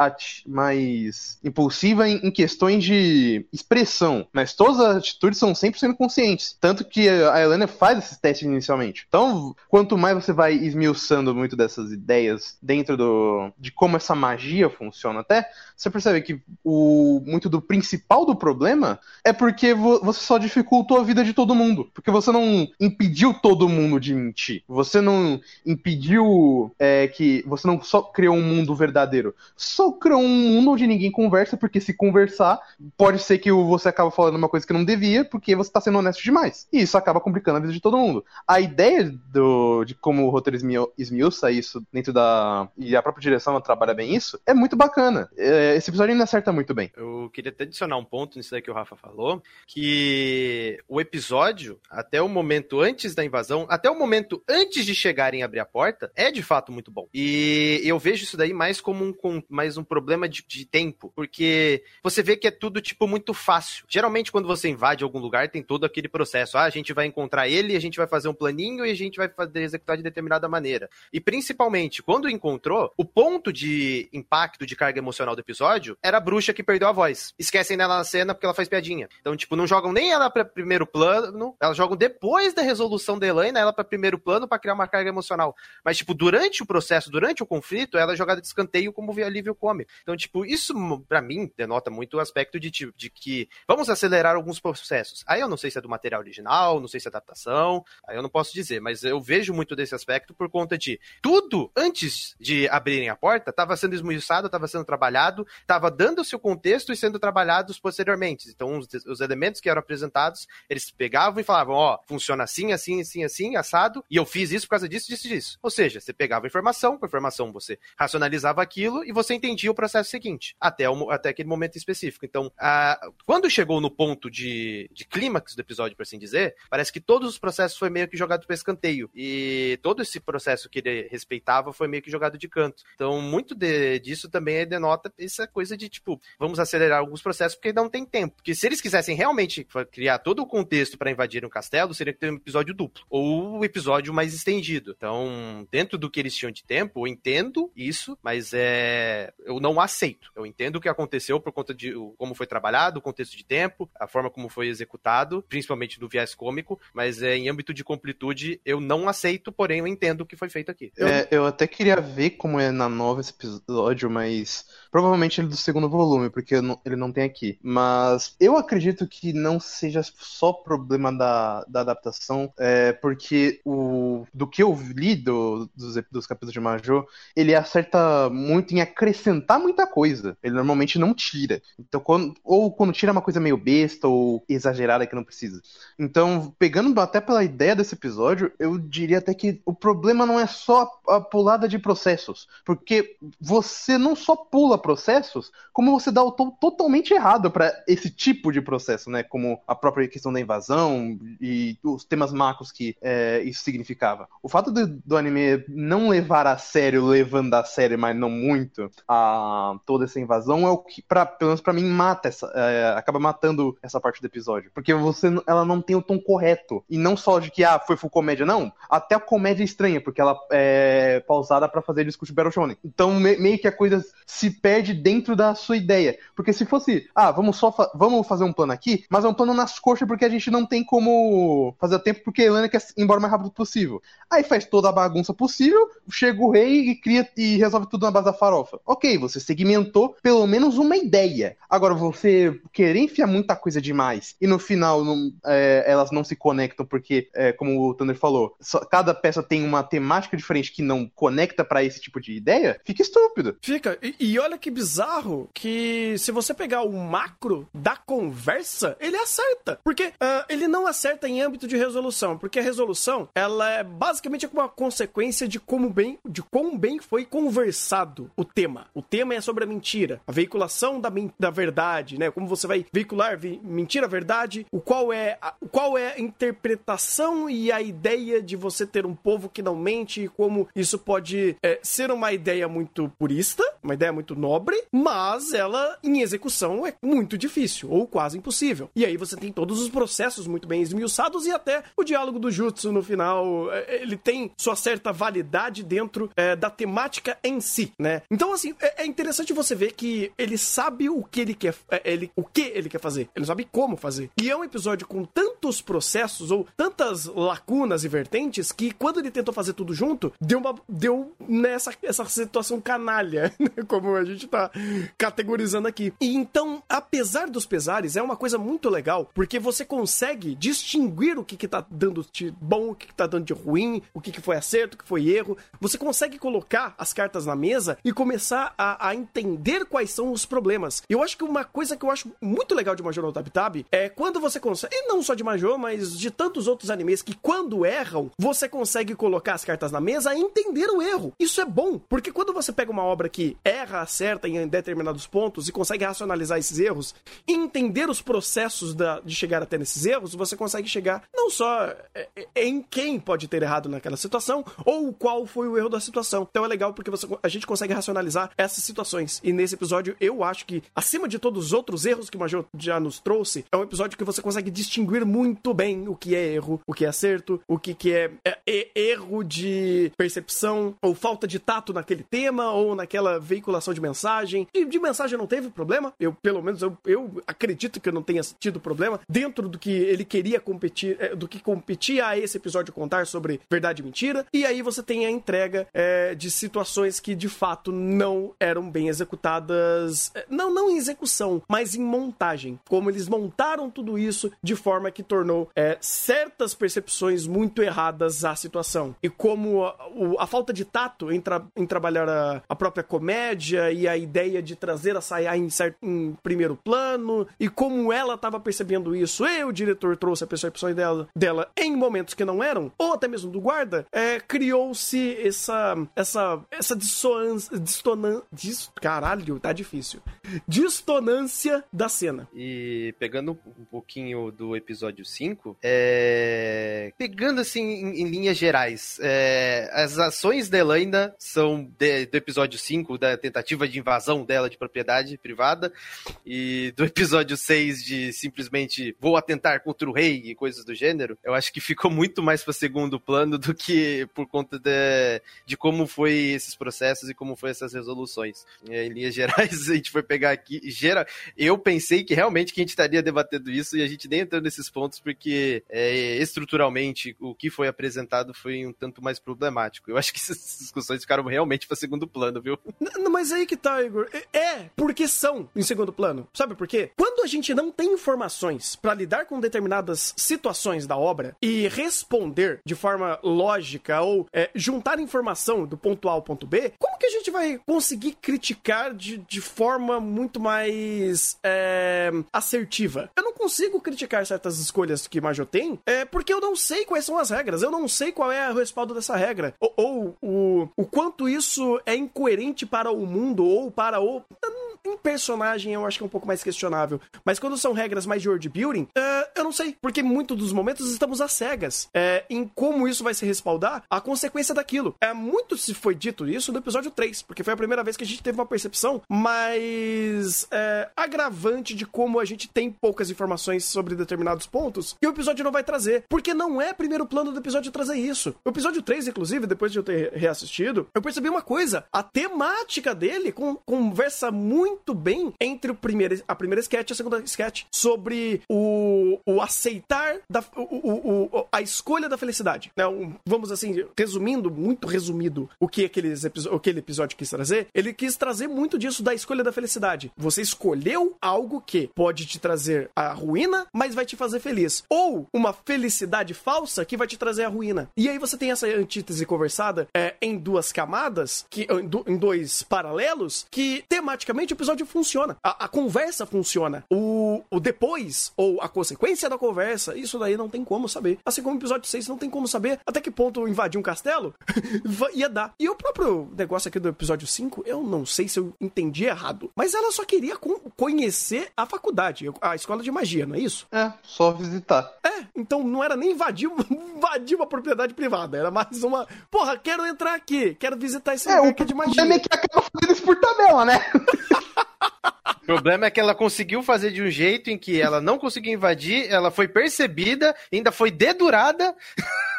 mais impulsiva em, em, questões de expressão, mas todas as atitudes são 100% conscientes. Tanto que a Helena faz esses testes inicialmente. Então, quanto mais você vai esmiuçando muito dessas ideias dentro do, de como essa magia funciona, até você percebe que o, muito do principal do problema é porque vo, você só dificultou a vida de todo mundo. Porque você não impediu todo mundo de mentir. Você não impediu é, que. Você não só criou um mundo verdadeiro. Só criou um mundo onde ninguém conversa, porque se conversar, pode ser que você acaba falando uma coisa que não devia, porque você tá sendo honesto demais. E isso acaba complicando a vida de todo mundo. A ideia do, de como o roteiro esmiuça isso dentro da. e a própria direção trabalha bem isso, é muito bacana. É, esse episódio ainda acerta muito bem.
Eu queria até adicionar um ponto nisso aí que o Rafa falou, que o episódio, até o momento antes da invasão, até o momento antes de chegarem a abrir a porta, é de fato muito bom. E eu vejo isso daí mais como um, mais um problema de, de, tempo, porque você vê que é tudo, tipo, muito fácil. Geralmente, quando você invade algum lugar, tem todo aquele processo. Ah, a gente vai encontrar ele, a gente vai fazer um planinho e a gente vai fazer, executar de determinada maneira. E principalmente, quando encontrou, o ponto de impacto de carga emocional do episódio era a bruxa que perdeu a voz. Esquecem dela na cena porque ela faz piadinha. Então, tipo, não jogam nem ela pra primeiro plano, elas jogam depois da resolução da Elaine, ela pra primeiro plano para criar uma carga emocional. Mas, tipo, durante o processo, durante o conflito, conflito, ela é jogada de escanteio como alívio cômico. Então, tipo, isso para mim denota muito o aspecto de, de que vamos acelerar alguns processos. Aí eu não sei se é do material original, não sei se é adaptação, aí eu não posso dizer, mas eu vejo muito desse aspecto por conta de tudo antes de abrirem a porta estava sendo esmiuçado, estava sendo trabalhado, estava dando o seu contexto e sendo trabalhados posteriormente. Então, os, os elementos que eram apresentados, eles pegavam e falavam, ó, oh, funciona assim, assim, assim, assim, assado, e eu fiz isso por causa disso, disso, disso. Ou seja, você pegava informação, com informação você você racionalizava aquilo e você entendia o processo seguinte, até, o, até aquele momento específico. Então, a, quando chegou no ponto de, de clímax do episódio, por assim dizer, parece que todos os processos foi meio que jogado para escanteio. E todo esse processo que ele respeitava foi meio que jogado de canto. Então, muito de, disso também denota essa coisa de, tipo, vamos acelerar alguns processos porque não tem tempo. Porque se eles quisessem realmente criar todo o contexto para invadir um castelo, seria que ter um episódio duplo. Ou um episódio mais estendido. Então, dentro do que eles tinham de tempo, eu entendo entendo isso, mas é eu não aceito. Eu entendo o que aconteceu por conta de como foi trabalhado, o contexto de tempo, a forma como foi executado, principalmente do viés cômico, mas é, em âmbito de completude eu não aceito, porém eu entendo o que foi feito aqui.
Eu... É, eu até queria ver como é na nova esse episódio, mas provavelmente ele é do segundo volume, porque ele não tem aqui. Mas eu acredito que não seja só problema da, da adaptação, é, porque o, do que eu li do, dos, dos capítulos de Majô, ele acerta muito em acrescentar muita coisa. Ele normalmente não tira. Então, quando, ou quando tira uma coisa meio besta ou exagerada que não precisa. Então, pegando até pela ideia desse episódio, eu diria até que o problema não é só a pulada de processos. Porque você não só pula processos, como você dá o tom totalmente errado para esse tipo de processo, né? Como a própria questão da invasão e os temas macros que é, isso significava. O fato do, do anime não levar a sério, levando a sério, mas não muito, a toda essa invasão é o que, pra, pelo menos pra mim, mata essa. É, acaba matando essa parte do episódio. Porque você, ela não tem o tom correto. E não só de que, ah, foi full comédia, não. Até a comédia é estranha, porque ela é pausada para fazer discurso Battle Shonen. Então, me, meio que a coisa se perde dentro da sua ideia. Porque se fosse, ah, vamos só fa vamos fazer um plano aqui, mas é um plano nas coxas porque a gente não tem como fazer tempo porque a Helena quer ir embora o mais rápido possível. Aí faz toda a bagunça possível, chega o rei e cria e resolve tudo na base da farofa. Ok, você segmentou pelo menos uma ideia. Agora, você querer enfiar muita coisa demais e no final não, é, elas não se conectam porque, é, como o Thunder falou, só, cada peça tem uma temática diferente que não conecta para esse tipo de ideia, fica estúpido.
Fica. E, e, olha que bizarro que se você pegar o macro da conversa, ele acerta. Porque uh, ele não acerta em âmbito de resolução, porque a resolução, ela é basicamente uma consequência de como bem, de quão bem foi conversado o tema. O tema é sobre a mentira, a veiculação da, da verdade, né? Como você vai veicular mentira, verdade, o qual é a, qual é a interpretação e a ideia de você ter um povo que não mente e como isso pode é, ser uma ideia muito purista, uma ideia muito nobre, mas ela em execução é muito difícil ou quase impossível. E aí você tem todos os processos muito bem esmiuçados e até o diálogo do Jutsu no final, é, ele tem sua certa validade dentro é, da temática em si, né? Então assim, é, é, interessante você ver que ele sabe o que ele quer, é, ele, o que ele quer fazer, ele sabe como fazer. E é um episódio com tantos processos ou tantas lacunas e vertentes que quando ele tentou fazer tudo junto, deu uma deu nessa essa situação canalha, né? como a gente tá categorizando aqui. E então, apesar dos pesares, é uma coisa muito legal, porque você consegue distinguir o que que tá dando de bom, o que que tá dando de ruim, o que que foi acerto, o que foi erro. Você consegue colocar as cartas na mesa e começar a, a entender quais são os problemas. Eu acho que uma coisa que eu acho muito legal de Major no Tab Tab é quando você consegue, e não só de Major, mas de tantos outros animes que quando erram, você consegue colocar as cartas na mesa e entender o erro. Isso é bom, porque quando você pega uma obra que erra, acerta em determinados pontos e consegue racionalizar esses erros e entender os processos da, de chegar até nesses erros, você consegue chegar não só é, é, em quem pode ter errado naquela situação ou qual foi o erro da situação. Então é legal porque você, a gente consegue racionalizar essas situações. E nesse episódio, eu acho que, acima de todos os outros erros que o Major já nos trouxe, é um episódio que você consegue distinguir muito bem o que é erro, o que é acerto, o que, que é, é, é erro de percepção ou falta de tato naquele tema ou naquela veiculação de mensagem. De, de mensagem não teve problema. Eu, pelo menos, eu, eu acredito que eu não tenha tido problema dentro do que ele queria competir, é, do que competia a esse episódio contar sobre verdade e mentira. E aí você tem a entrega é, de situações que de fato não eram bem executadas. É, não, não em execução, mas em montagem. Como eles montaram tudo isso de forma que tornou é, certas percepções muito erradas à situação. E como a, a falta de tato em, tra em trabalhar a, a própria comédia e a ideia de trazer a Sayá em, em primeiro plano e como ela estava percebendo isso e o diretor trouxe a percepção dela, dela em momentos que não eram, ou até mesmo do guarda, é, criou-se essa essa essa dissonância, distonan, dis, caralho, tá difícil. Distonância da cena.
E pegando um pouquinho do episódio 5, é... pegando assim em, em linhas gerais, é... as ações da Elaine são de, do episódio 5, da tentativa de invasão dela de propriedade privada, e do episódio 6 de simplesmente vou atentar contra o rei e coisas do gênero, eu acho que ficou muito mais para segundo plano do que por conta de, de como foi esses processos e como foi essas resoluções. É, em linhas gerais, a gente foi pegar aqui. Gera, eu pensei que realmente que a gente estaria debatendo isso e a gente nem entrou nesses pontos porque é, estruturalmente o que foi apresentado foi um tanto mais problemático. Eu acho que essas discussões ficaram realmente para segundo plano, viu?
N- mas aí que tá, Igor. É- porque são em segundo plano. Sabe por quê? Quando a gente não tem informações pra lidar com determinadas situações da obra e responder de forma lógica ou é, juntar informação do ponto A ao ponto B, como que a gente vai conseguir criticar de, de forma muito mais é, assertiva? Eu não consigo criticar certas escolhas que Majo tem é, porque eu não sei quais são as regras. Eu não sei qual é o respaldo dessa regra. Ou, ou o, o quanto isso é incoerente para o mundo ou para o. Em personagem eu acho que é um pouco mais questionável. Mas quando são regras mais de world building, é, eu não sei. Porque em muitos dos momentos estamos às cegas é, em como isso vai se respaldar a consequência daquilo. É muito se foi dito isso no episódio 3, porque foi a primeira vez que a gente teve uma percepção mais é, agravante de como a gente tem poucas informações sobre determinados pontos e o episódio não vai trazer. Porque não é primeiro plano do episódio trazer isso. O episódio 3, inclusive, depois de eu ter reassistido, eu percebi uma coisa. A temática dele com- conversa muito bem entre o primeiro, a primeira sketch e a segunda sketch sobre o, o aceitar da, o- o- a escolha da felicidade. Né? Um- vamos assim, resumindo, muito resumido, o que aquele episódio quis trazer, ele quis trazer muito disso da escolha da felicidade. Você escolheu algo que pode te trazer a ruína, mas vai te fazer feliz. Ou uma felicidade falsa que vai te trazer a ruína. E aí você tem essa antítese conversada é, em duas camadas, que, em, do- em dois paralelos, que tematicamente o episódio funciona. A, a conversa funciona. O, o depois, ou a consequência da conversa, isso daí não tem como saber. Assim como o episódio 6 não tem como saber até que ponto invadir um castelo ia dar. E o próprio negócio aqui do episódio 5, eu não sei se eu entendi errado. Mas ela só queria con- conhecer a faculdade, a escola de magia, não é isso?
É, só visitar.
É, então não era nem invadir, invadir uma propriedade privada, era mais uma. Porra, quero entrar aqui, quero visitar esse
É,
lugar
o
aqui de
problema é
magia.
que acaba fazendo isso por tabela, né?
O problema é que ela conseguiu fazer de um jeito em que ela não conseguiu invadir, ela foi percebida, ainda foi dedurada,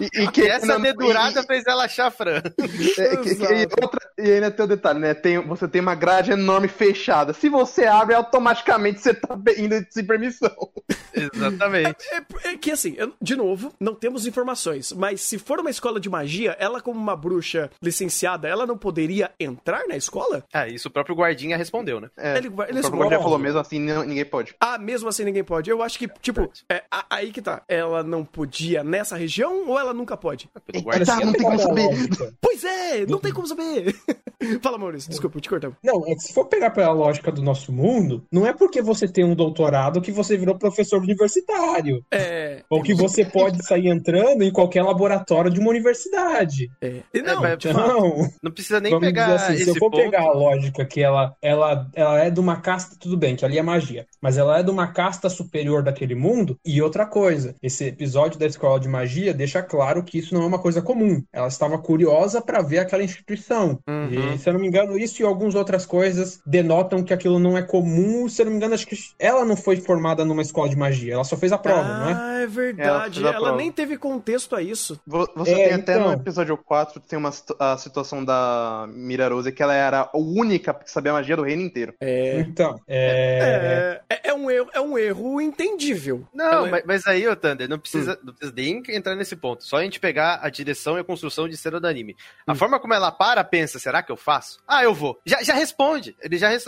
E, e que
e essa dedurada
e-
fez ela achar Fran.
É, que- que- e, outra- e ainda tem o detalhe, né? Tem, você tem uma grade enorme fechada. Se você abre, automaticamente você tá indo sem permissão.
Exatamente.
É, é que assim, eu- de novo, não temos informações, mas se for uma escola de magia, ela, como uma bruxa licenciada, ela não poderia entrar na escola?
Ah, isso o próprio guardinha respondeu, né?
É,
Ele ele
o já falou mesmo assim, não- ninguém pode.
Ah, mesmo assim ninguém pode. Eu acho que, tipo, é, aí que tá. Ela não podia nessa região ou ela nunca pode?
Guardinha.
tá, não tem como saber.
Pois é, não tem como saber. Fala, Maurício, desculpa, eu te cortava.
Não, é que se for pegar pela lógica do nosso mundo, não é porque você tem um doutorado que você virou professor universitário.
É.
Ou que você pode sair entrando em qualquer laboratório de uma universidade.
é. E Não, fato.
Então,
Não precisa nem
vamos
pegar
dizer assim,
esse
se eu for
ponto.
pegar a lógica que ela, ela, ela é de uma casta, tudo bem, que ali é magia, mas ela é de uma casta superior daquele mundo. E outra coisa, esse episódio da escola de magia deixa claro que isso não é uma coisa comum. Ela estava curiosa para ver aquela instituição.
Uhum.
E, se eu não me engano, isso e algumas outras coisas denotam que aquilo não é comum. Se eu não me engano, acho que ela não foi formada numa escola de magia, ela só fez a prova, não é?
Ah, é
Ela
verdade. Ela,
prova.
nem teve contexto a isso.
Vo- Você
É,
tem até no
então.
episódio 4, tem uma a situação da Mira Rose, que ela era a única que sabia a magia do reino inteiro.
É.
Então, é...
É, é, é um erro, é um erro entendível.
Não,
Ela-
mas, mas aí, ô Thunder, não precisa, não precisa nem entrar nesse ponto. Só a gente pegar a direção e a construção de cena do anime. A forma como ela para, pensa, será que eu faço? Ah, eu vou. Já, já responde. Ele já é-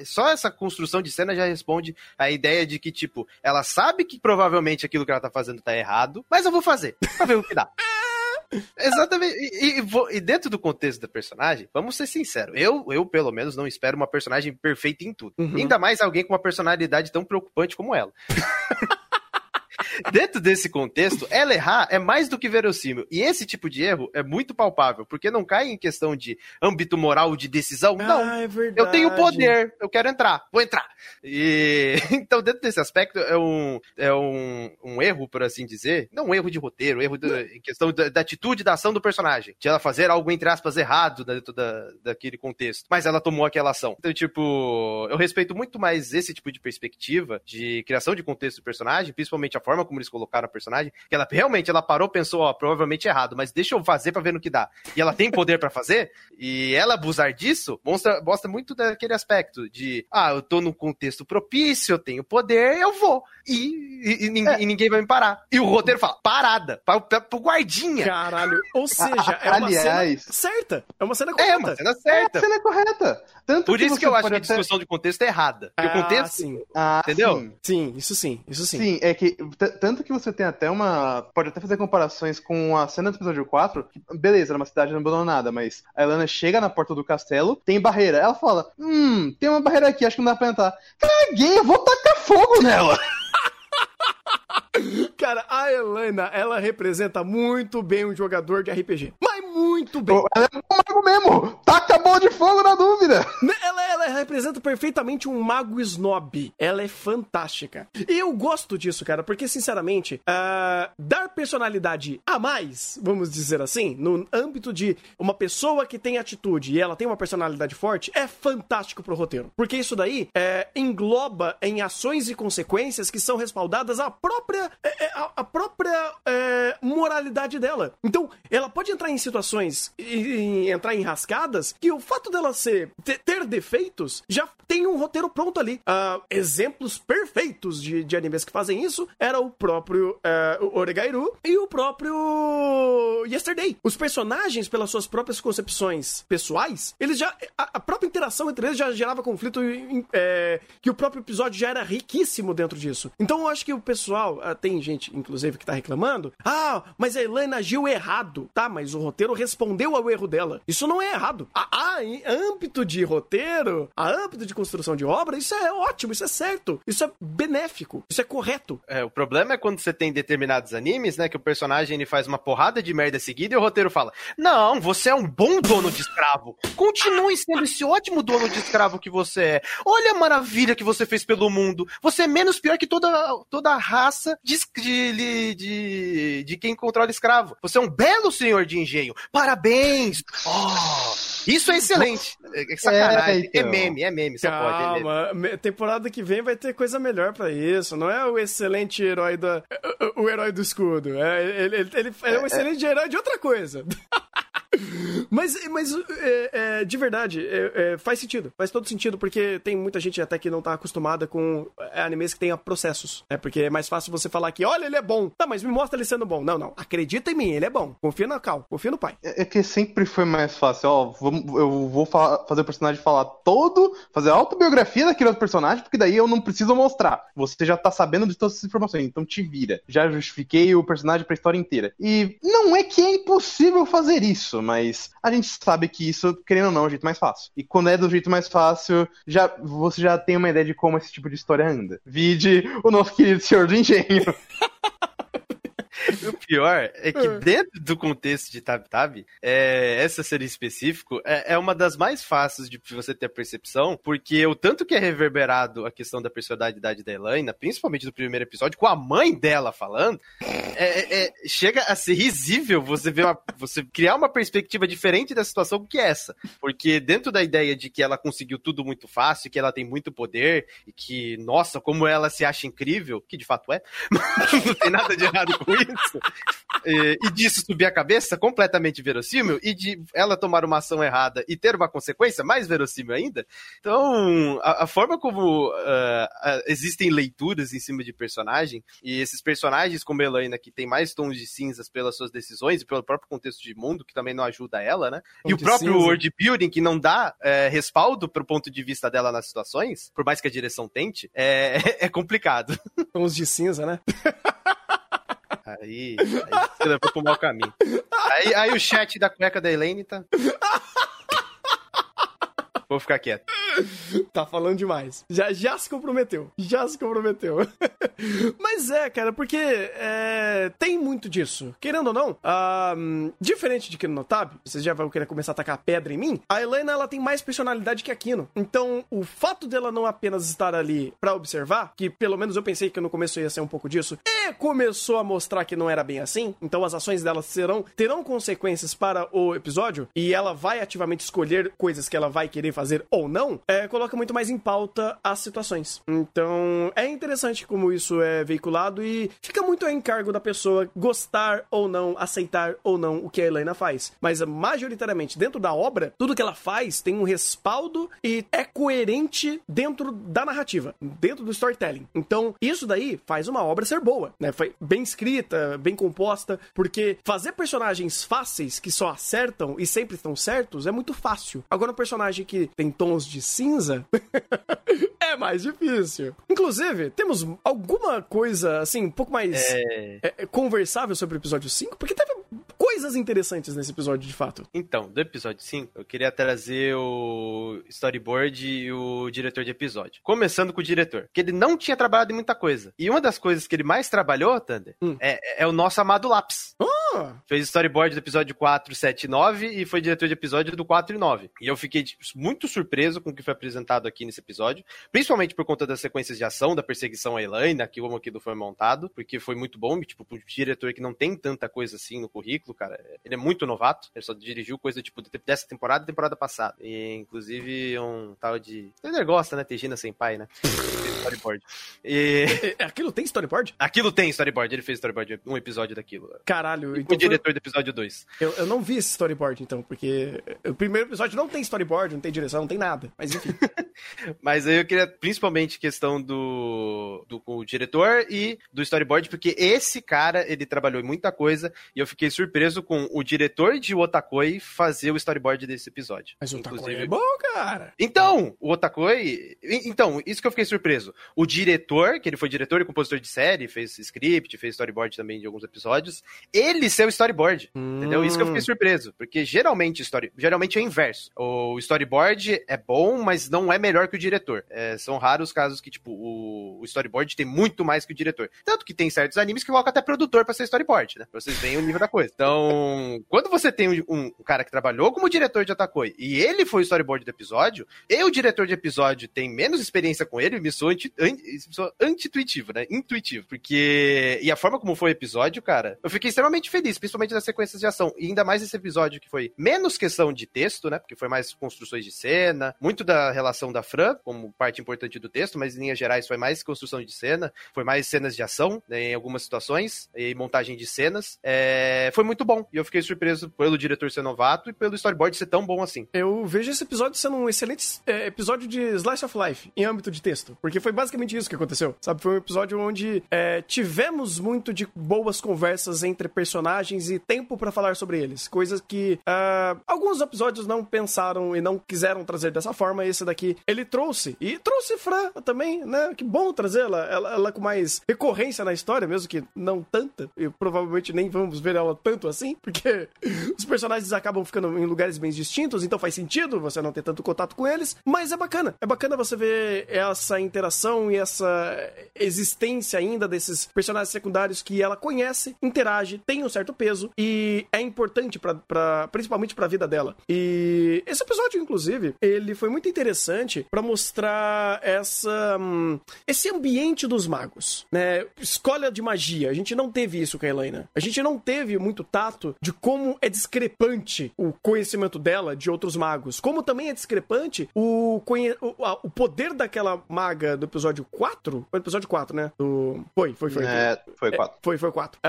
é- só essa construção de cena já responde a ideia de que, tipo, ela sabe que provavelmente aquilo que ela tá fazendo tá errado, mas eu vou fazer. Pra ver o que dá. Exatamente. E, e- e dentro do contexto da personagem, vamos ser sinceros. Eu, eu, pelo menos, não espero uma personagem perfeita em tudo.
Uhum.
Ainda mais alguém com uma personalidade tão preocupante como ela. Dentro desse contexto, ela errar é mais do que verossímil. E esse tipo de erro é muito palpável, porque não cai em questão de âmbito moral de decisão. Não.
Ah, é verdade.
Eu tenho poder, eu quero entrar, vou entrar. E então, dentro desse aspecto, é um, é um, um erro, por assim dizer, não um erro de roteiro, um erro em questão da, da atitude da ação do personagem, de ela fazer algo, entre aspas, errado dentro da, daquele contexto. Mas ela tomou aquela ação. Então, tipo, eu respeito muito mais esse tipo de perspectiva de criação de contexto do personagem, principalmente a forma como eles colocaram a personagem, que ela realmente ela parou, pensou, ó, provavelmente errado, mas deixa eu fazer pra ver no que dá. E ela tem poder pra fazer, e ela abusar disso, mostra, mostra muito daquele aspecto de, ah, eu tô num contexto propício, eu tenho poder, eu vou. E, e, e ninguém, e ninguém vai me parar. E o roteiro fala, parada, pra, pra, pro guardinha.
Caralho. Ou seja, é uma
Aliás-
cena certa. É uma cena
É,
correta.
uma cena
É, a
certa.
cena é correta. Tanto
Por isso que
você
eu acho que a discussão de contexto é errada. Porque o
Ah,
contexto.
sim.
Ah,
Entendeu?
sim.
Sim, isso sim, isso sim.
Sim, é que tanto que você tem até uma. Pode até fazer comparações com a cena do episódio 4. Que, beleza, era uma cidade abandonada, mas a Elana chega na porta do castelo, tem barreira. Ela fala: Hum, tem uma barreira aqui, acho que não dá pra entrar. Caguei, eu vou tacar fogo nela!
Cara, a Helena, ela representa muito bem um jogador de RPG. Mas muito bem.
Ela é um mago mesmo! Taca a bola de fogo na dúvida!
Né, Ela, ela representa perfeitamente um mago snob. Ela é fantástica. E eu gosto disso, cara, porque, sinceramente, ah, dar personalidade a mais, vamos dizer assim, no âmbito de uma pessoa que tem atitude e ela tem uma personalidade forte, é fantástico pro roteiro. Porque isso daí é, engloba em ações e consequências que são respaldadas a própria, é, é, a própria é, moralidade dela. Então, ela pode entrar em situações e, e entrar em rascadas que o fato dela ser te- ter defeitos já tem um roteiro pronto ali. Ah, exemplos perfeitos de, de animes que fazem isso era o próprio o Oregairu e o próprio Yesterday. Os personagens, pelas suas próprias concepções pessoais, eles já a, a própria interação entre eles já gerava conflito em- eh, que o próprio episódio já era riquíssimo dentro disso. Então eu acho que o pessoal, ah, tem gente inclusive que tá reclamando, ah, mas a Helena agiu errado, tá? Mas o roteiro respondeu ao erro dela. Isso não é errado. A, a, âmbito de roteiro, a âmbito de construção de obra, isso é ótimo, isso é certo, isso é benéfico, isso é correto.
É, o problema é quando você tem determinados animes, né, que o personagem ele faz uma porrada de merda seguida e o roteiro fala: Não, você é um bom dono de escravo. Continue sendo esse ótimo dono de escravo que você é. Olha a maravilha que você fez pelo mundo. Você é menos pior que toda, toda a raça de, de, de, de quem controla escravo. Você é um belo senhor de engenho. Parabéns! Oh, isso é excelente. É, é sacanagem.
É,
É,
então.
meme, é meme, só pode. É meme.
Calma, temporada que vem vai ter coisa melhor pra isso. Não é o excelente herói da. O, o herói do escudo. É, ele, ele, ele é um excelente herói de outra coisa. Mas, mas é, é, de verdade, é, é, faz sentido. Faz todo sentido, porque tem muita gente até que não tá acostumada com é, animes que tenha processos. É porque é mais fácil você falar que, olha, ele é bom. Tá, mas me mostra ele sendo bom. Não, não. Acredita em mim, ele é bom. Confia na Cal, confia no pai.
É é que sempre foi mais fácil, ó, eu vou fa- fazer o personagem falar todo, fazer a autobiografia daquele outro personagem, porque daí eu não preciso mostrar. Você já tá sabendo de todas essas informações, então te vira. Já justifiquei o personagem pra história inteira. E não é que é impossível fazer isso, mas a gente sabe que isso, querendo ou não, é o jeito mais fácil. E quando é do jeito mais fácil, já, você já tem uma ideia de como esse tipo de história anda. Vide o nosso querido Senhor do Engenho.
O pior é que dentro do contexto de Tab Tab, é, essa série em específico é, é uma das mais fáceis de você ter a percepção, porque o tanto que é reverberado a questão da personalidade da Elaine, principalmente no primeiro episódio, com a mãe dela falando, é- é- é- chega a ser risível você ver uma- você criar uma perspectiva diferente da situação que essa. Porque dentro da ideia de que ela conseguiu tudo muito fácil, que ela tem muito poder, e que, nossa, como ela se acha incrível, que de fato é, não tem nada de errado com isso. E, e disso subir a cabeça, completamente verossímil, e de ela tomar uma ação errada e ter uma consequência mais verossímil ainda. Então, a, a forma como ah, ah, existem leituras em cima de personagem, e esses personagens como a Elaine, que tem mais tons de cinzas pelas suas decisões e pelo próprio contexto de mundo, que também não ajuda ela, né? e o próprio
cinza.
world building, que não dá é, respaldo pro ponto de vista dela nas situações, por mais que a direção tente, é, é complicado.
Tons de cinza, né?
Aí, aí você levou pro mau caminho. Aí, aí o chat da cueca da Elaine tá. Vou ficar quieto.
Tá falando demais. Já, já se comprometeu. Já se comprometeu. Mas é, cara, porque é, tem muito disso. Querendo ou não, diferente de Kino no Tab, vocês já vão querer começar a tacar pedra em mim. A Helena, ela tem mais personalidade que a Kino. Então, o fato dela não apenas estar ali pra observar, que pelo menos eu pensei que no começo ia ser um pouco disso, e começou a mostrar que não era bem assim. Então, as ações dela serão terão consequências para o episódio e ela vai ativamente escolher coisas que ela vai querer fazer ou não. É, coloca muito mais em pauta as situações. Então, é interessante como isso é veiculado e fica muito a encargo da pessoa gostar ou não, aceitar ou não o que a Helena faz. Mas, majoritariamente, dentro da obra, tudo que ela faz tem um respaldo e é coerente dentro da narrativa, dentro do storytelling. Então, isso daí faz uma obra ser boa, né? Bem escrita, bem composta, porque fazer personagens fáceis que só acertam e sempre estão certos é muito fácil. Agora, um personagem que tem tons de cinza é mais difícil. Inclusive, temos alguma coisa, assim, um pouco mais
É,
é, conversável sobre o episódio 5? Porque teve coisas interessantes nesse episódio, de fato.
Então, do episódio 5, eu queria trazer o storyboard e o diretor de episódio. Começando com o diretor, que ele não tinha trabalhado em muita coisa. E uma das coisas que ele mais trabalhou, Thunder,
Hum.
é, é o nosso amado lápis.
Ah,
Fez storyboard do episódio 4, 7 e 9 e foi diretor de episódio do 4 e 9. E eu fiquei tipo, muito surpreso com o que foi apresentado aqui nesse episódio, principalmente por conta das sequências de ação, da perseguição à Elaine, que como aquilo foi montado, porque foi muito bom, tipo, pro diretor que não tem tanta coisa assim no currículo, cara, ele é muito novato, ele só dirigiu coisa, tipo, dessa temporada e temporada passada. E, inclusive, um tal de... Ele gosta, né, Tegina Senpai, né? storyboard. E...
é- aquilo tem storyboard?
Aquilo tem storyboard, ele fez storyboard, um episódio daquilo.
Caralho,
E
então
o
foi-
diretor do episódio 2.
eu, eu não vi esse storyboard, então, porque o primeiro episódio não tem storyboard, não tem direção, não tem nada. Mas enfim.
Mas aí eu queria principalmente questão do, do o diretor e do storyboard, porque esse cara, ele trabalhou em muita coisa e eu fiquei surpreso com o diretor de Otakoi fazer o storyboard desse episódio.
Mas o Takoi
Inclusive-
é bom, cara.
Então, o Otakoi. Então, isso que eu fiquei surpreso. O diretor, que ele foi diretor e compositor de série, fez script, fez storyboard também de alguns episódios, ele ser o storyboard. Entendeu? Isso que eu fiquei surpreso. Porque geralmente, story, geralmente é o inverso. O storyboard é bom, mas não é melhor que o diretor. É, são raros os casos que, tipo, o, o storyboard tem muito mais que o diretor. Tanto que tem certos animes que colocam até produtor pra ser storyboard, né? Pra vocês verem o nível da coisa. Então, quando você tem um, um- cara que trabalhou como diretor de Otakoi e ele foi o storyboard do episódio, e o diretor de episódio tem menos experiência com ele, me soa anti-intuitivo, né? Intuitivo. Porque. E a forma como foi o episódio, cara, eu fiquei extremamente feliz, principalmente das sequências de ação. E ainda mais esse episódio que foi menos questão de texto, né? Porque foi mais construções de cena, muito da relação da Fran, como parte importante do texto, mas em linhas gerais foi mais construção de cena, foi mais cenas de ação, né, em algumas situações, e montagem de cenas. É, foi muito bom. E eu fiquei surpreso pelo diretor ser novato e pelo storyboard ser tão bom assim.
Eu vejo esse episódio sendo um excelente é, episódio de Slice of Life, em âmbito de texto. Porque foi basicamente isso que aconteceu. Sabe? Foi um episódio onde é, tivemos muito de boas conversas entre personagens e tempo pra falar sobre eles. Coisas que ah, alguns episódios não pensaram e não quiseram trazer dessa forma. Esse daqui ele trouxe. E trouxe Fran também, né? Que bom trazê-la. Ela, ela com mais recorrência na história, mesmo que não tanta. E provavelmente nem vamos ver ela tanto assim, porque os personagens acabam ficando em lugares bem distintos, então faz sentido você não ter tanto contato com eles. Mas é bacana. É bacana você ver essa interação e essa existência ainda desses personagens secundários que ela conhece, interage, tem um certo peso e é importante pra, principalmente pra vida dela. E esse episódio, inclusive, ele foi muito interessante pra mostrar essa hum, esse ambiente dos magos, né? Escolha de magia. A gente não teve isso com a Helena. A gente não teve muito tato de como é discrepante o conhecimento dela de outros magos. Como também é discrepante o, conhe... o, a- o poder daquela maga do episódio 4. Foi do episódio 4, né? Do... Foi, foi, foi.
É, foi quatro.
Foi, foi 4.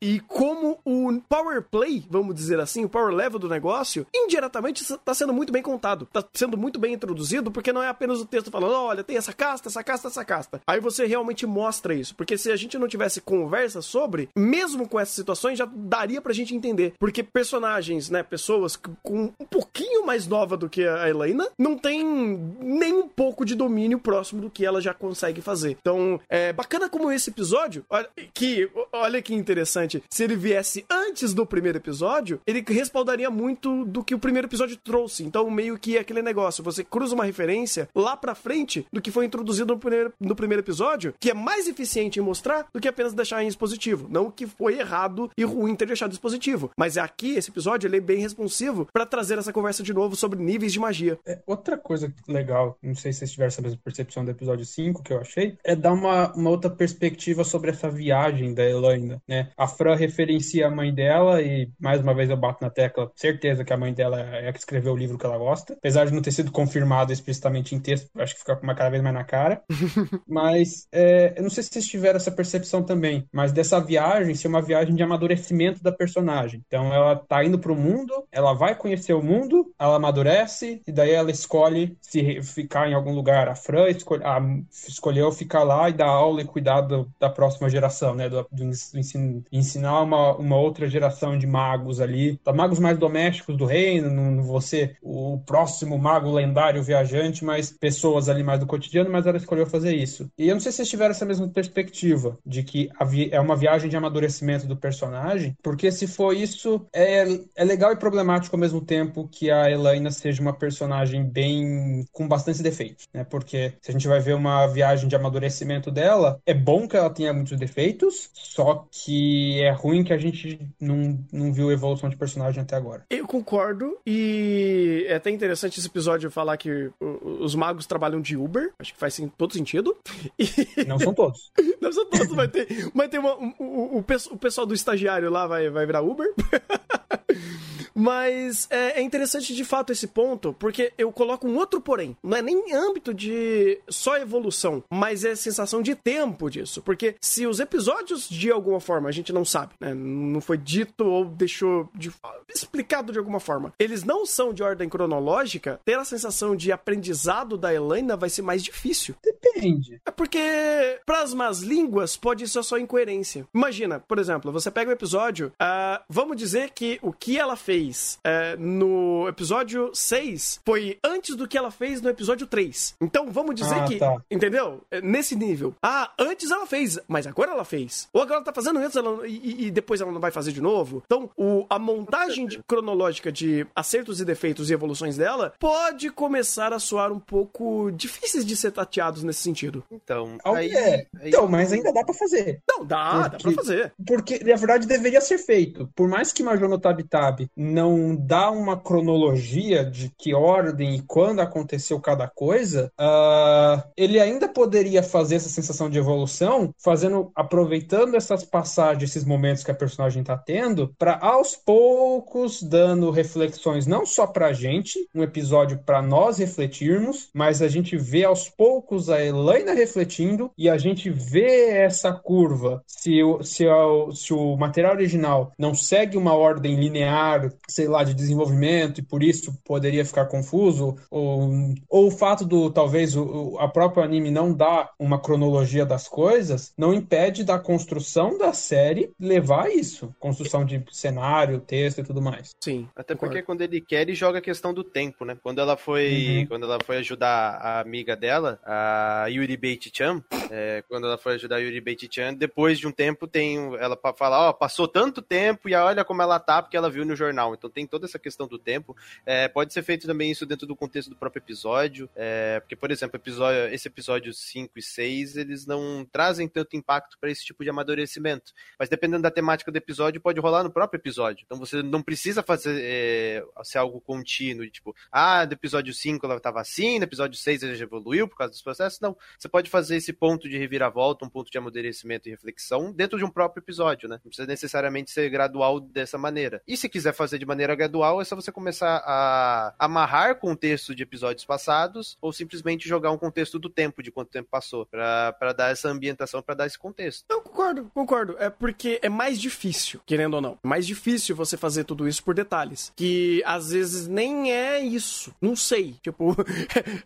e como o power play, vamos dizer assim, o power level do negócio, indiretamente tá sendo muito bem contado. Tá sendo muito bem introduzido, porque não é apenas o texto falando, olha, tem essa casta, essa casta, essa casta. Aí você realmente mostra isso. Porque se a gente não tivesse conversa sobre, mesmo com essas situações, já daria pra gente entender. Porque personagens, né, pessoas com um pouquinho mais nova do que a Helena, não tem nem um pouco de domínio próximo do que ela já consegue fazer. Então, é bacana como esse episódio, que, olha que interessante, se ele viesse antes do primeiro episódio, ele respaldaria muito do que o primeiro episódio trouxe. Então, meio que é aquele negócio, você cruza uma referência lá pra frente do que foi introduzido no primeiro, no primeiro episódio, que é mais eficiente em mostrar do que apenas deixar em expositivo. Não que foi errado e ruim ter deixado expositivo, mas aqui, esse episódio, ele é bem responsivo pra trazer essa conversa de novo sobre níveis de magia.
É, outra coisa legal, não sei se vocês tiveram essa mesma percepção do episódio 5 que eu achei, é dar uma, uma outra perspectiva sobre essa viagem da Elaine, né? A Fran referencia a mãe dela e, mais uma vez, eu bato na tecla, certeza que a mãe dela é a que escreveu o livro que ela gosta, apesar de não ter sido confirmado explicitamente em texto, acho que fica uma cada vez mais na cara. mas é, eu não sei se vocês tiveram essa percepção também, mas dessa viagem ser uma viagem de amadurecimento da personagem. Então ela tá indo pro mundo, ela vai conhecer o mundo, ela amadurece, e daí ela escolhe se ficar em algum lugar. A Fran escolhe, a, escolheu ficar lá e dar aula e cuidar do, da próxima geração, né? Do, do ensin, ensinar uma, uma outra geração de magos ali, da magos mais domésticos do reino, não você o próximo mago lendário viajante, mas pessoas ali mais do cotidiano, mas ela escolheu fazer isso. E eu não sei se vocês tiveram essa mesma perspectiva de que é uma viagem de amadurecimento do personagem, porque se for isso, é, é legal e problemático ao mesmo tempo que a Elaina seja uma personagem bem com bastante defeitos, né? Porque se a gente vai ver uma viagem de amadurecimento dela, é bom que ela tenha muitos defeitos, só que é ruim que a gente não, não viu evolução de personagem até agora.
Eu concordo e é até interessante esse episódio falar que os magos trabalham de Uber, acho que faz todo sentido.
E... Não são todos.
Não são todos, vai ter, vai ter uma, o, o, o pessoal do estagiário lá vai, vai virar Uber. Mas é, é, interessante de fato esse ponto, porque eu coloco um outro porém. Não é nem âmbito de só evolução, mas é sensação de tempo disso. Porque se os episódios, de alguma forma, a gente não sabe, né? Não foi dito ou deixou de, explicado de alguma forma. Eles não são de ordem cronológica, ter a sensação de aprendizado da Helena vai ser mais difícil.
Depende.
É porque, para as más línguas, pode ser só incoerência. Imagina, por exemplo, você pega o um episódio, uh, vamos dizer que o que ela fez fez é, no episódio 6 foi antes do que ela fez no episódio 3. Então vamos dizer ah, que. Tá. Entendeu? É, nesse nível. Ah, antes ela fez, mas agora ela fez. Ou agora ela tá fazendo antes ela, e, e, depois ela não vai fazer de novo. Então, o, a montagem de, cronológica de acertos e defeitos e evoluções dela pode começar a soar um pouco difíceis de ser tateados nesse sentido.
Então, aí, é. aí... Então, mas ainda dá para fazer.
Não, dá, porque, dá pra fazer.
Porque, na verdade, deveria ser feito. Por mais que Major no Tab Tab não dá uma cronologia de que ordem e quando aconteceu cada coisa, uh, ele ainda poderia fazer essa sensação de evolução, fazendo, aproveitando essas passagens, esses momentos que a personagem está tendo, para aos poucos dando reflexões não só para a gente, um episódio para nós refletirmos, mas a gente vê aos poucos a Helena refletindo e a gente vê essa curva. Se, se, se o material original não segue uma ordem linear sei lá, de desenvolvimento e por isso poderia ficar confuso, ou, ou o fato do talvez o, a própria anime não dar uma cronologia das coisas, não impede da construção da série levar a isso. Construção de cenário, texto e tudo mais.
Sim. Até concordo. porque quando ele quer, ele joga a questão do tempo, né? Quando ela foi, uhum. quando ela foi ajudar a amiga dela, a Yuri Beit-chan, é, quando ela foi ajudar a Yuri Beit-chan, depois de um tempo tem ela fala, ó, oh, passou tanto tempo e olha como ela tá porque ela viu no jornal. Então tem toda essa questão do tempo. É, pode ser feito também isso dentro do contexto do próprio episódio, é, porque, por exemplo, episódio, esse episódio 5 e 6, eles não trazem tanto impacto para esse tipo de amadurecimento. Mas dependendo da temática do episódio, pode rolar no próprio episódio. Então você não precisa fazer é, ser algo contínuo, tipo, ah, do episódio 5 ela estava assim, no episódio 6 ela já evoluiu por causa dos processos. Não. Você pode fazer esse ponto de reviravolta, um ponto de amadurecimento e reflexão dentro de um próprio episódio, né? Não precisa necessariamente ser gradual dessa maneira. E se quiser fazer de maneira gradual, é só você começar a amarrar contexto de episódios passados ou simplesmente jogar um contexto do tempo, de quanto tempo passou, para dar essa ambientação, para dar esse contexto.
Eu concordo, concordo. É porque é mais difícil, querendo ou não. É mais difícil você fazer tudo isso por detalhes. Que às vezes nem é isso. Não sei. Tipo,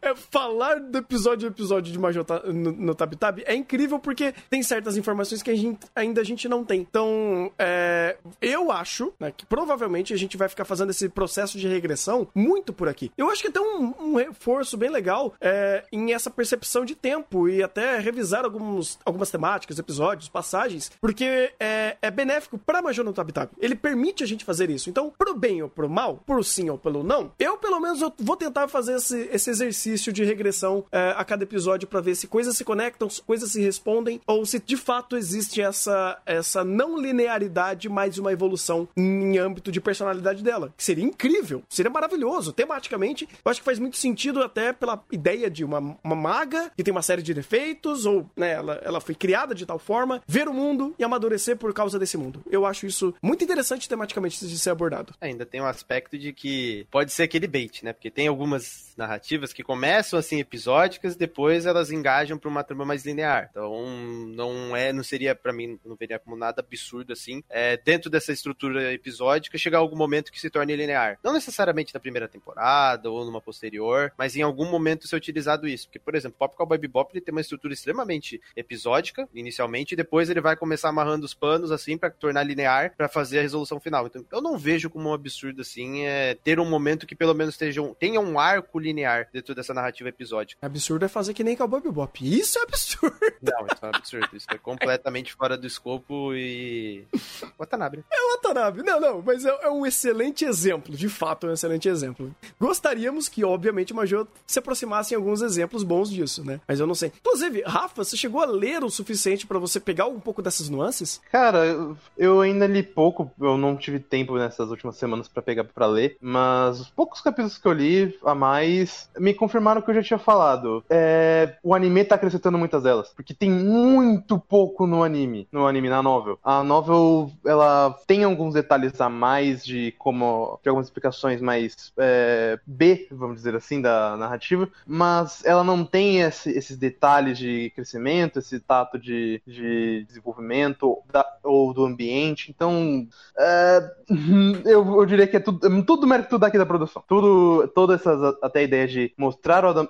é, falar do episódio a episódio de Major no, no Tab Tab é incrível porque tem certas informações que a gente, ainda a gente não tem. Então, é, eu acho né, que provavelmente a gente vai ficar fazendo esse processo de regressão muito por aqui. Eu acho que tem um, um reforço bem legal é, em essa percepção de tempo e até revisar alguns, algumas temáticas, episódios, passagens, porque é, é benéfico para Major no Tab Tab. Ele permite a gente fazer isso. Então, pro bem ou pro mal, pro sim ou pelo não, eu pelo menos eu vou tentar fazer esse, esse exercício de regressão é, a cada episódio para ver se coisas se conectam, coisas se respondem ou se de fato existe essa, essa não linearidade, mais uma evolução em âmbito de personalidade dela, que seria incrível, seria maravilhoso. Tematicamente, eu acho que faz muito sentido até pela ideia de uma, uma maga que tem uma série de defeitos, ou né, ela, ela foi criada de tal forma, ver o mundo e amadurecer por causa desse mundo. Eu acho isso muito interessante tematicamente de ser abordado.
Ainda tem um aspecto de que pode ser aquele bait, né? Porque tem algumas narrativas que começam assim episódicas e depois elas engajam para uma trama mais linear. Então não é, não seria para mim, não veria como nada absurdo assim, é, dentro dessa estrutura episódica chegar algum momento que se torne linear. Não necessariamente na primeira temporada ou numa posterior, mas em algum momento ser utilizado isso. Porque, por exemplo, Pop Cowboy Bebop ele tem uma estrutura extremamente episódica inicialmente e depois ele vai começar amarrando os panos assim para tornar linear para fazer a resolução final. Então eu não vejo como um absurdo assim é, ter um momento que pelo menos esteja um, tenha um arco linear dentro dessa narrativa episódica.
Absurdo é fazer que nem Cowboy Bebop. Isso é absurdo.
Não, isso é absurdo. Isso é completamente fora do escopo e. Watanabe.
É Watanabe. Não, não, mas é, é, um excelente exemplo. De fato, é um excelente exemplo. Gostaríamos que, obviamente, o Major se aproximasse em alguns exemplos bons disso, né? Mas eu não sei. Inclusive, Rafa, você chegou a ler o suficiente para você pegar um pouco dessas nuances?
Cara, eu ainda li pouco. Eu não tive tempo nessas últimas semanas para pegar para ler. Mas os poucos capítulos que eu li a mais me confirmaram o que eu já tinha falado. É, o anime tá acrescentando muitas delas. Porque tem muito pouco no anime. No anime, na novel. A novel, ela tem alguns detalhes a mais de como. de algumas explicações mais é, B, vamos dizer assim, da narrativa. Mas ela não tem esse, esses detalhes de crescimento, esse tato de, de desenvolvimento da, ou do ambiente. Então. É, eu, eu diria que é tudo, tudo mérito daqui da produção. Tudo, todas essas, até a ideia de mostrar o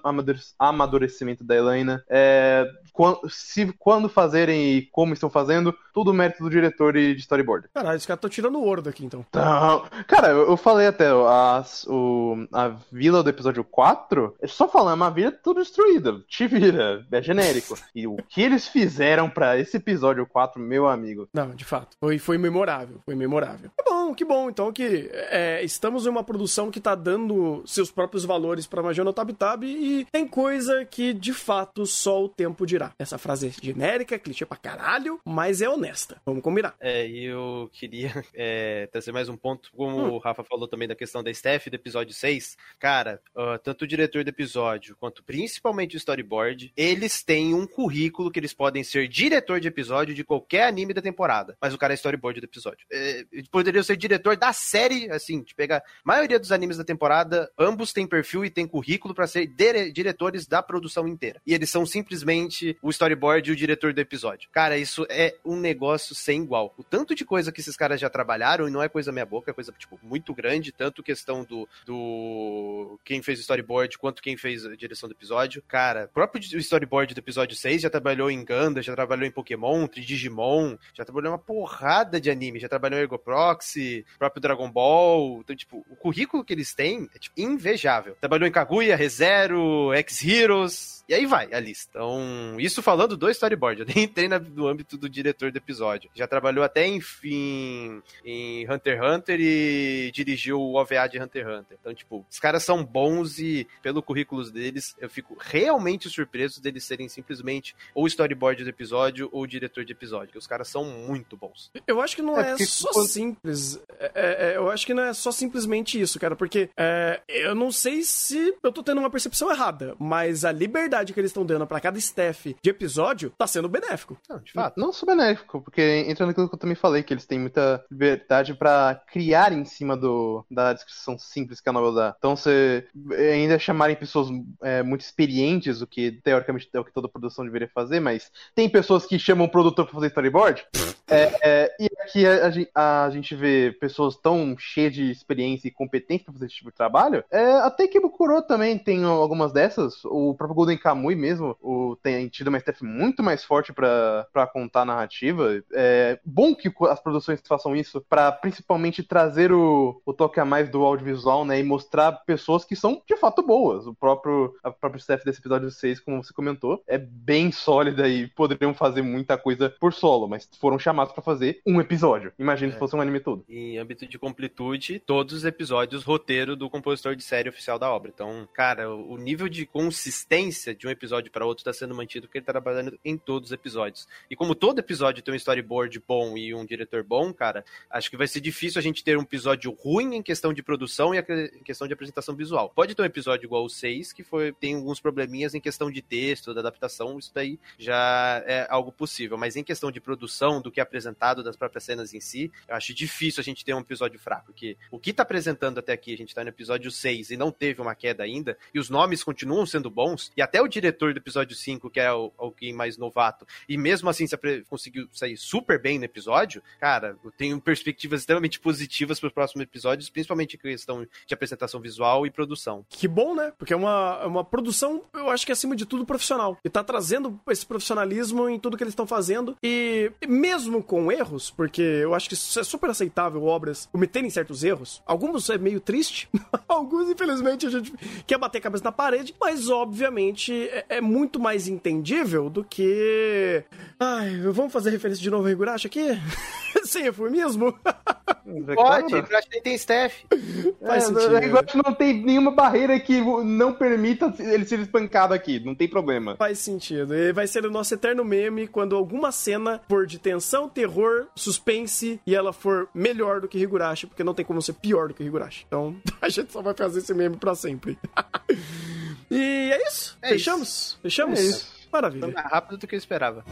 amadurecimento da Helena, é, quando, se, quando fazerem e como estão fazendo, tudo mérito do diretor e de storyboard.
Caralho, esse cara tá tirando ouro daqui, então.
Então, cara, eu, eu falei até, a, o, a vila do episódio 4, é só falando, é uma vila tudo destruída, te vira, é genérico. E o que eles fizeram para esse episódio 4, meu amigo?
Não, de fato, foi, foi memorável, foi memorável. Que bom, que bom, então que é, estamos em uma produção que tá dando seus próprios valores pra Major no Tab Tab e tem coisa que, de fato, só o tempo dirá. Essa frase é genérica, clichê pra caralho, mas é honesta. Vamos combinar.
É, e eu queria é, trazer mais um ponto, como hum. o Rafa falou também da questão da Steph do episódio 6. Cara, uh, tanto o diretor do episódio quanto principalmente o storyboard, eles têm um currículo que eles podem ser diretor de episódio de qualquer anime da temporada. Mas o cara é storyboard do episódio. É, poderia ser diretor da série, assim, de pegar. A maioria dos animes da temporada, ambos têm perfil e têm currículo para ser diretores da produção inteira. E eles são simplesmente o storyboard e o diretor do episódio. Cara, isso é um negócio sem igual. O tanto de coisa que esses caras já trabalharam, e não é coisa meia boca, coisa, tipo, muito grande, tanto questão do, do quem fez o storyboard, quanto quem fez a direção do episódio. Cara, o próprio storyboard do episódio 6 já trabalhou em Ganda, já trabalhou em Pokémon, Digimon, já trabalhou uma porrada de anime, já trabalhou em Ergo Proxy, próprio Dragon Ball. Então, tipo, o currículo que eles têm é, tipo, invejável. Trabalhou em Kaguya, ReZero, X-Heroes, e aí vai a lista. Então, isso falando do storyboard, eu nem entrei no âmbito do diretor do episódio. Já trabalhou até, enfim, em Hunter x Hunter e dirigiu o OVA de Hunter x Hunter. Então, tipo, os caras são bons e, pelo currículo deles, eu fico realmente surpreso deles serem simplesmente ou storyboard do episódio ou diretor de episódio. Os caras são muito bons.
Eu acho que não é, é só quando... simples. É, é, é, eu acho que não é só simplesmente isso, cara, porque é, eu não sei se eu tô tendo uma percepção errada, mas a liberdade que eles estão dando para cada staff de episódio tá sendo benéfico.
Não, de fato. Não só benéfico, porque entra naquilo que eu também falei, que eles têm muita liberdade para criar em cima do, da descrição simples que a novela dá. Então, você ainda chamarem pessoas é, muito experientes, o que teoricamente é o que toda produção deveria fazer, mas tem pessoas que chamam o produtor pra fazer storyboard. é, é, e aqui a, a, a, gente vê pessoas tão cheias de experiência e competência pra fazer esse tipo de trabalho. É, até que o Kuro também tem algumas dessas. O próprio Golden Kamui mesmo o, tem tido uma staff muito mais forte para contar a narrativa. É bom que as produções façam isso para principalmente trazer o, o toque a mais do audiovisual, né? E mostrar pessoas que são de fato boas. O próprio, a própria staff desse episódio 6, como você comentou, é bem sólida e poderiam fazer muita coisa por solo, mas foram chamados para fazer um episódio. Imagina é. se fosse um anime todo.
Em âmbito de completude, todos os episódios, roteiro do compositor de série oficial da obra. Então, cara, o nível de consistência de um episódio para outro está sendo mantido porque ele tá trabalhando em todos os episódios. E como todo episódio tem um storyboard bom e um diretor bom, cara, acho que vai ser difícil a gente ter um episódio ruim em questão de produção e em questão de apresentação visual. Pode ter um episódio igual o 6, que foi, tem alguns probleminhas em questão de texto, da adaptação, isso daí já é algo possível. Mas em questão de produção, do que é apresentado, das próprias cenas em si. Eu acho difícil a gente ter um episódio fraco, porque o que tá apresentando até aqui, a gente tá no episódio 6 e não teve uma queda ainda, e os nomes continuam sendo bons, e até o diretor do episódio 5, que é o, alguém mais novato, e mesmo assim se conseguiu sair super bem no episódio, cara, eu tenho perspectivas extremamente positivas para os próximos episódios, principalmente em questão de apresentação visual e produção.
Que bom, né? Porque é uma, é uma produção, eu acho que acima de tudo, profissional. E tá trazendo esse profissionalismo em tudo que eles estão fazendo. E mesmo com erros, porque eu acho que isso é super aceitável obras cometerem certos erros. Alguns é meio triste, alguns, infelizmente, a gente quer bater a cabeça na parede, mas obviamente é, é muito mais entendível do que. Ai, vamos fazer referência de novo ao Higurashi aqui? Sem eufemismo?
Pode, Higurashi nem tem staff.
Faz é, sentido. Higurashi não tem nenhuma barreira que não permita ele ser espancado aqui, não tem problema.
Faz sentido. E vai ser o nosso eterno meme quando alguma cena for de tensão, terror, suspense e ela for melhor do que Higurashi, porque não tem como ser pior do que Higurashi. Então, a gente só vai fazer esse meme pra sempre. e é isso. É Fechamos? Isso. Fechamos? É isso. Maravilha. Foi
mais rápido do que eu esperava.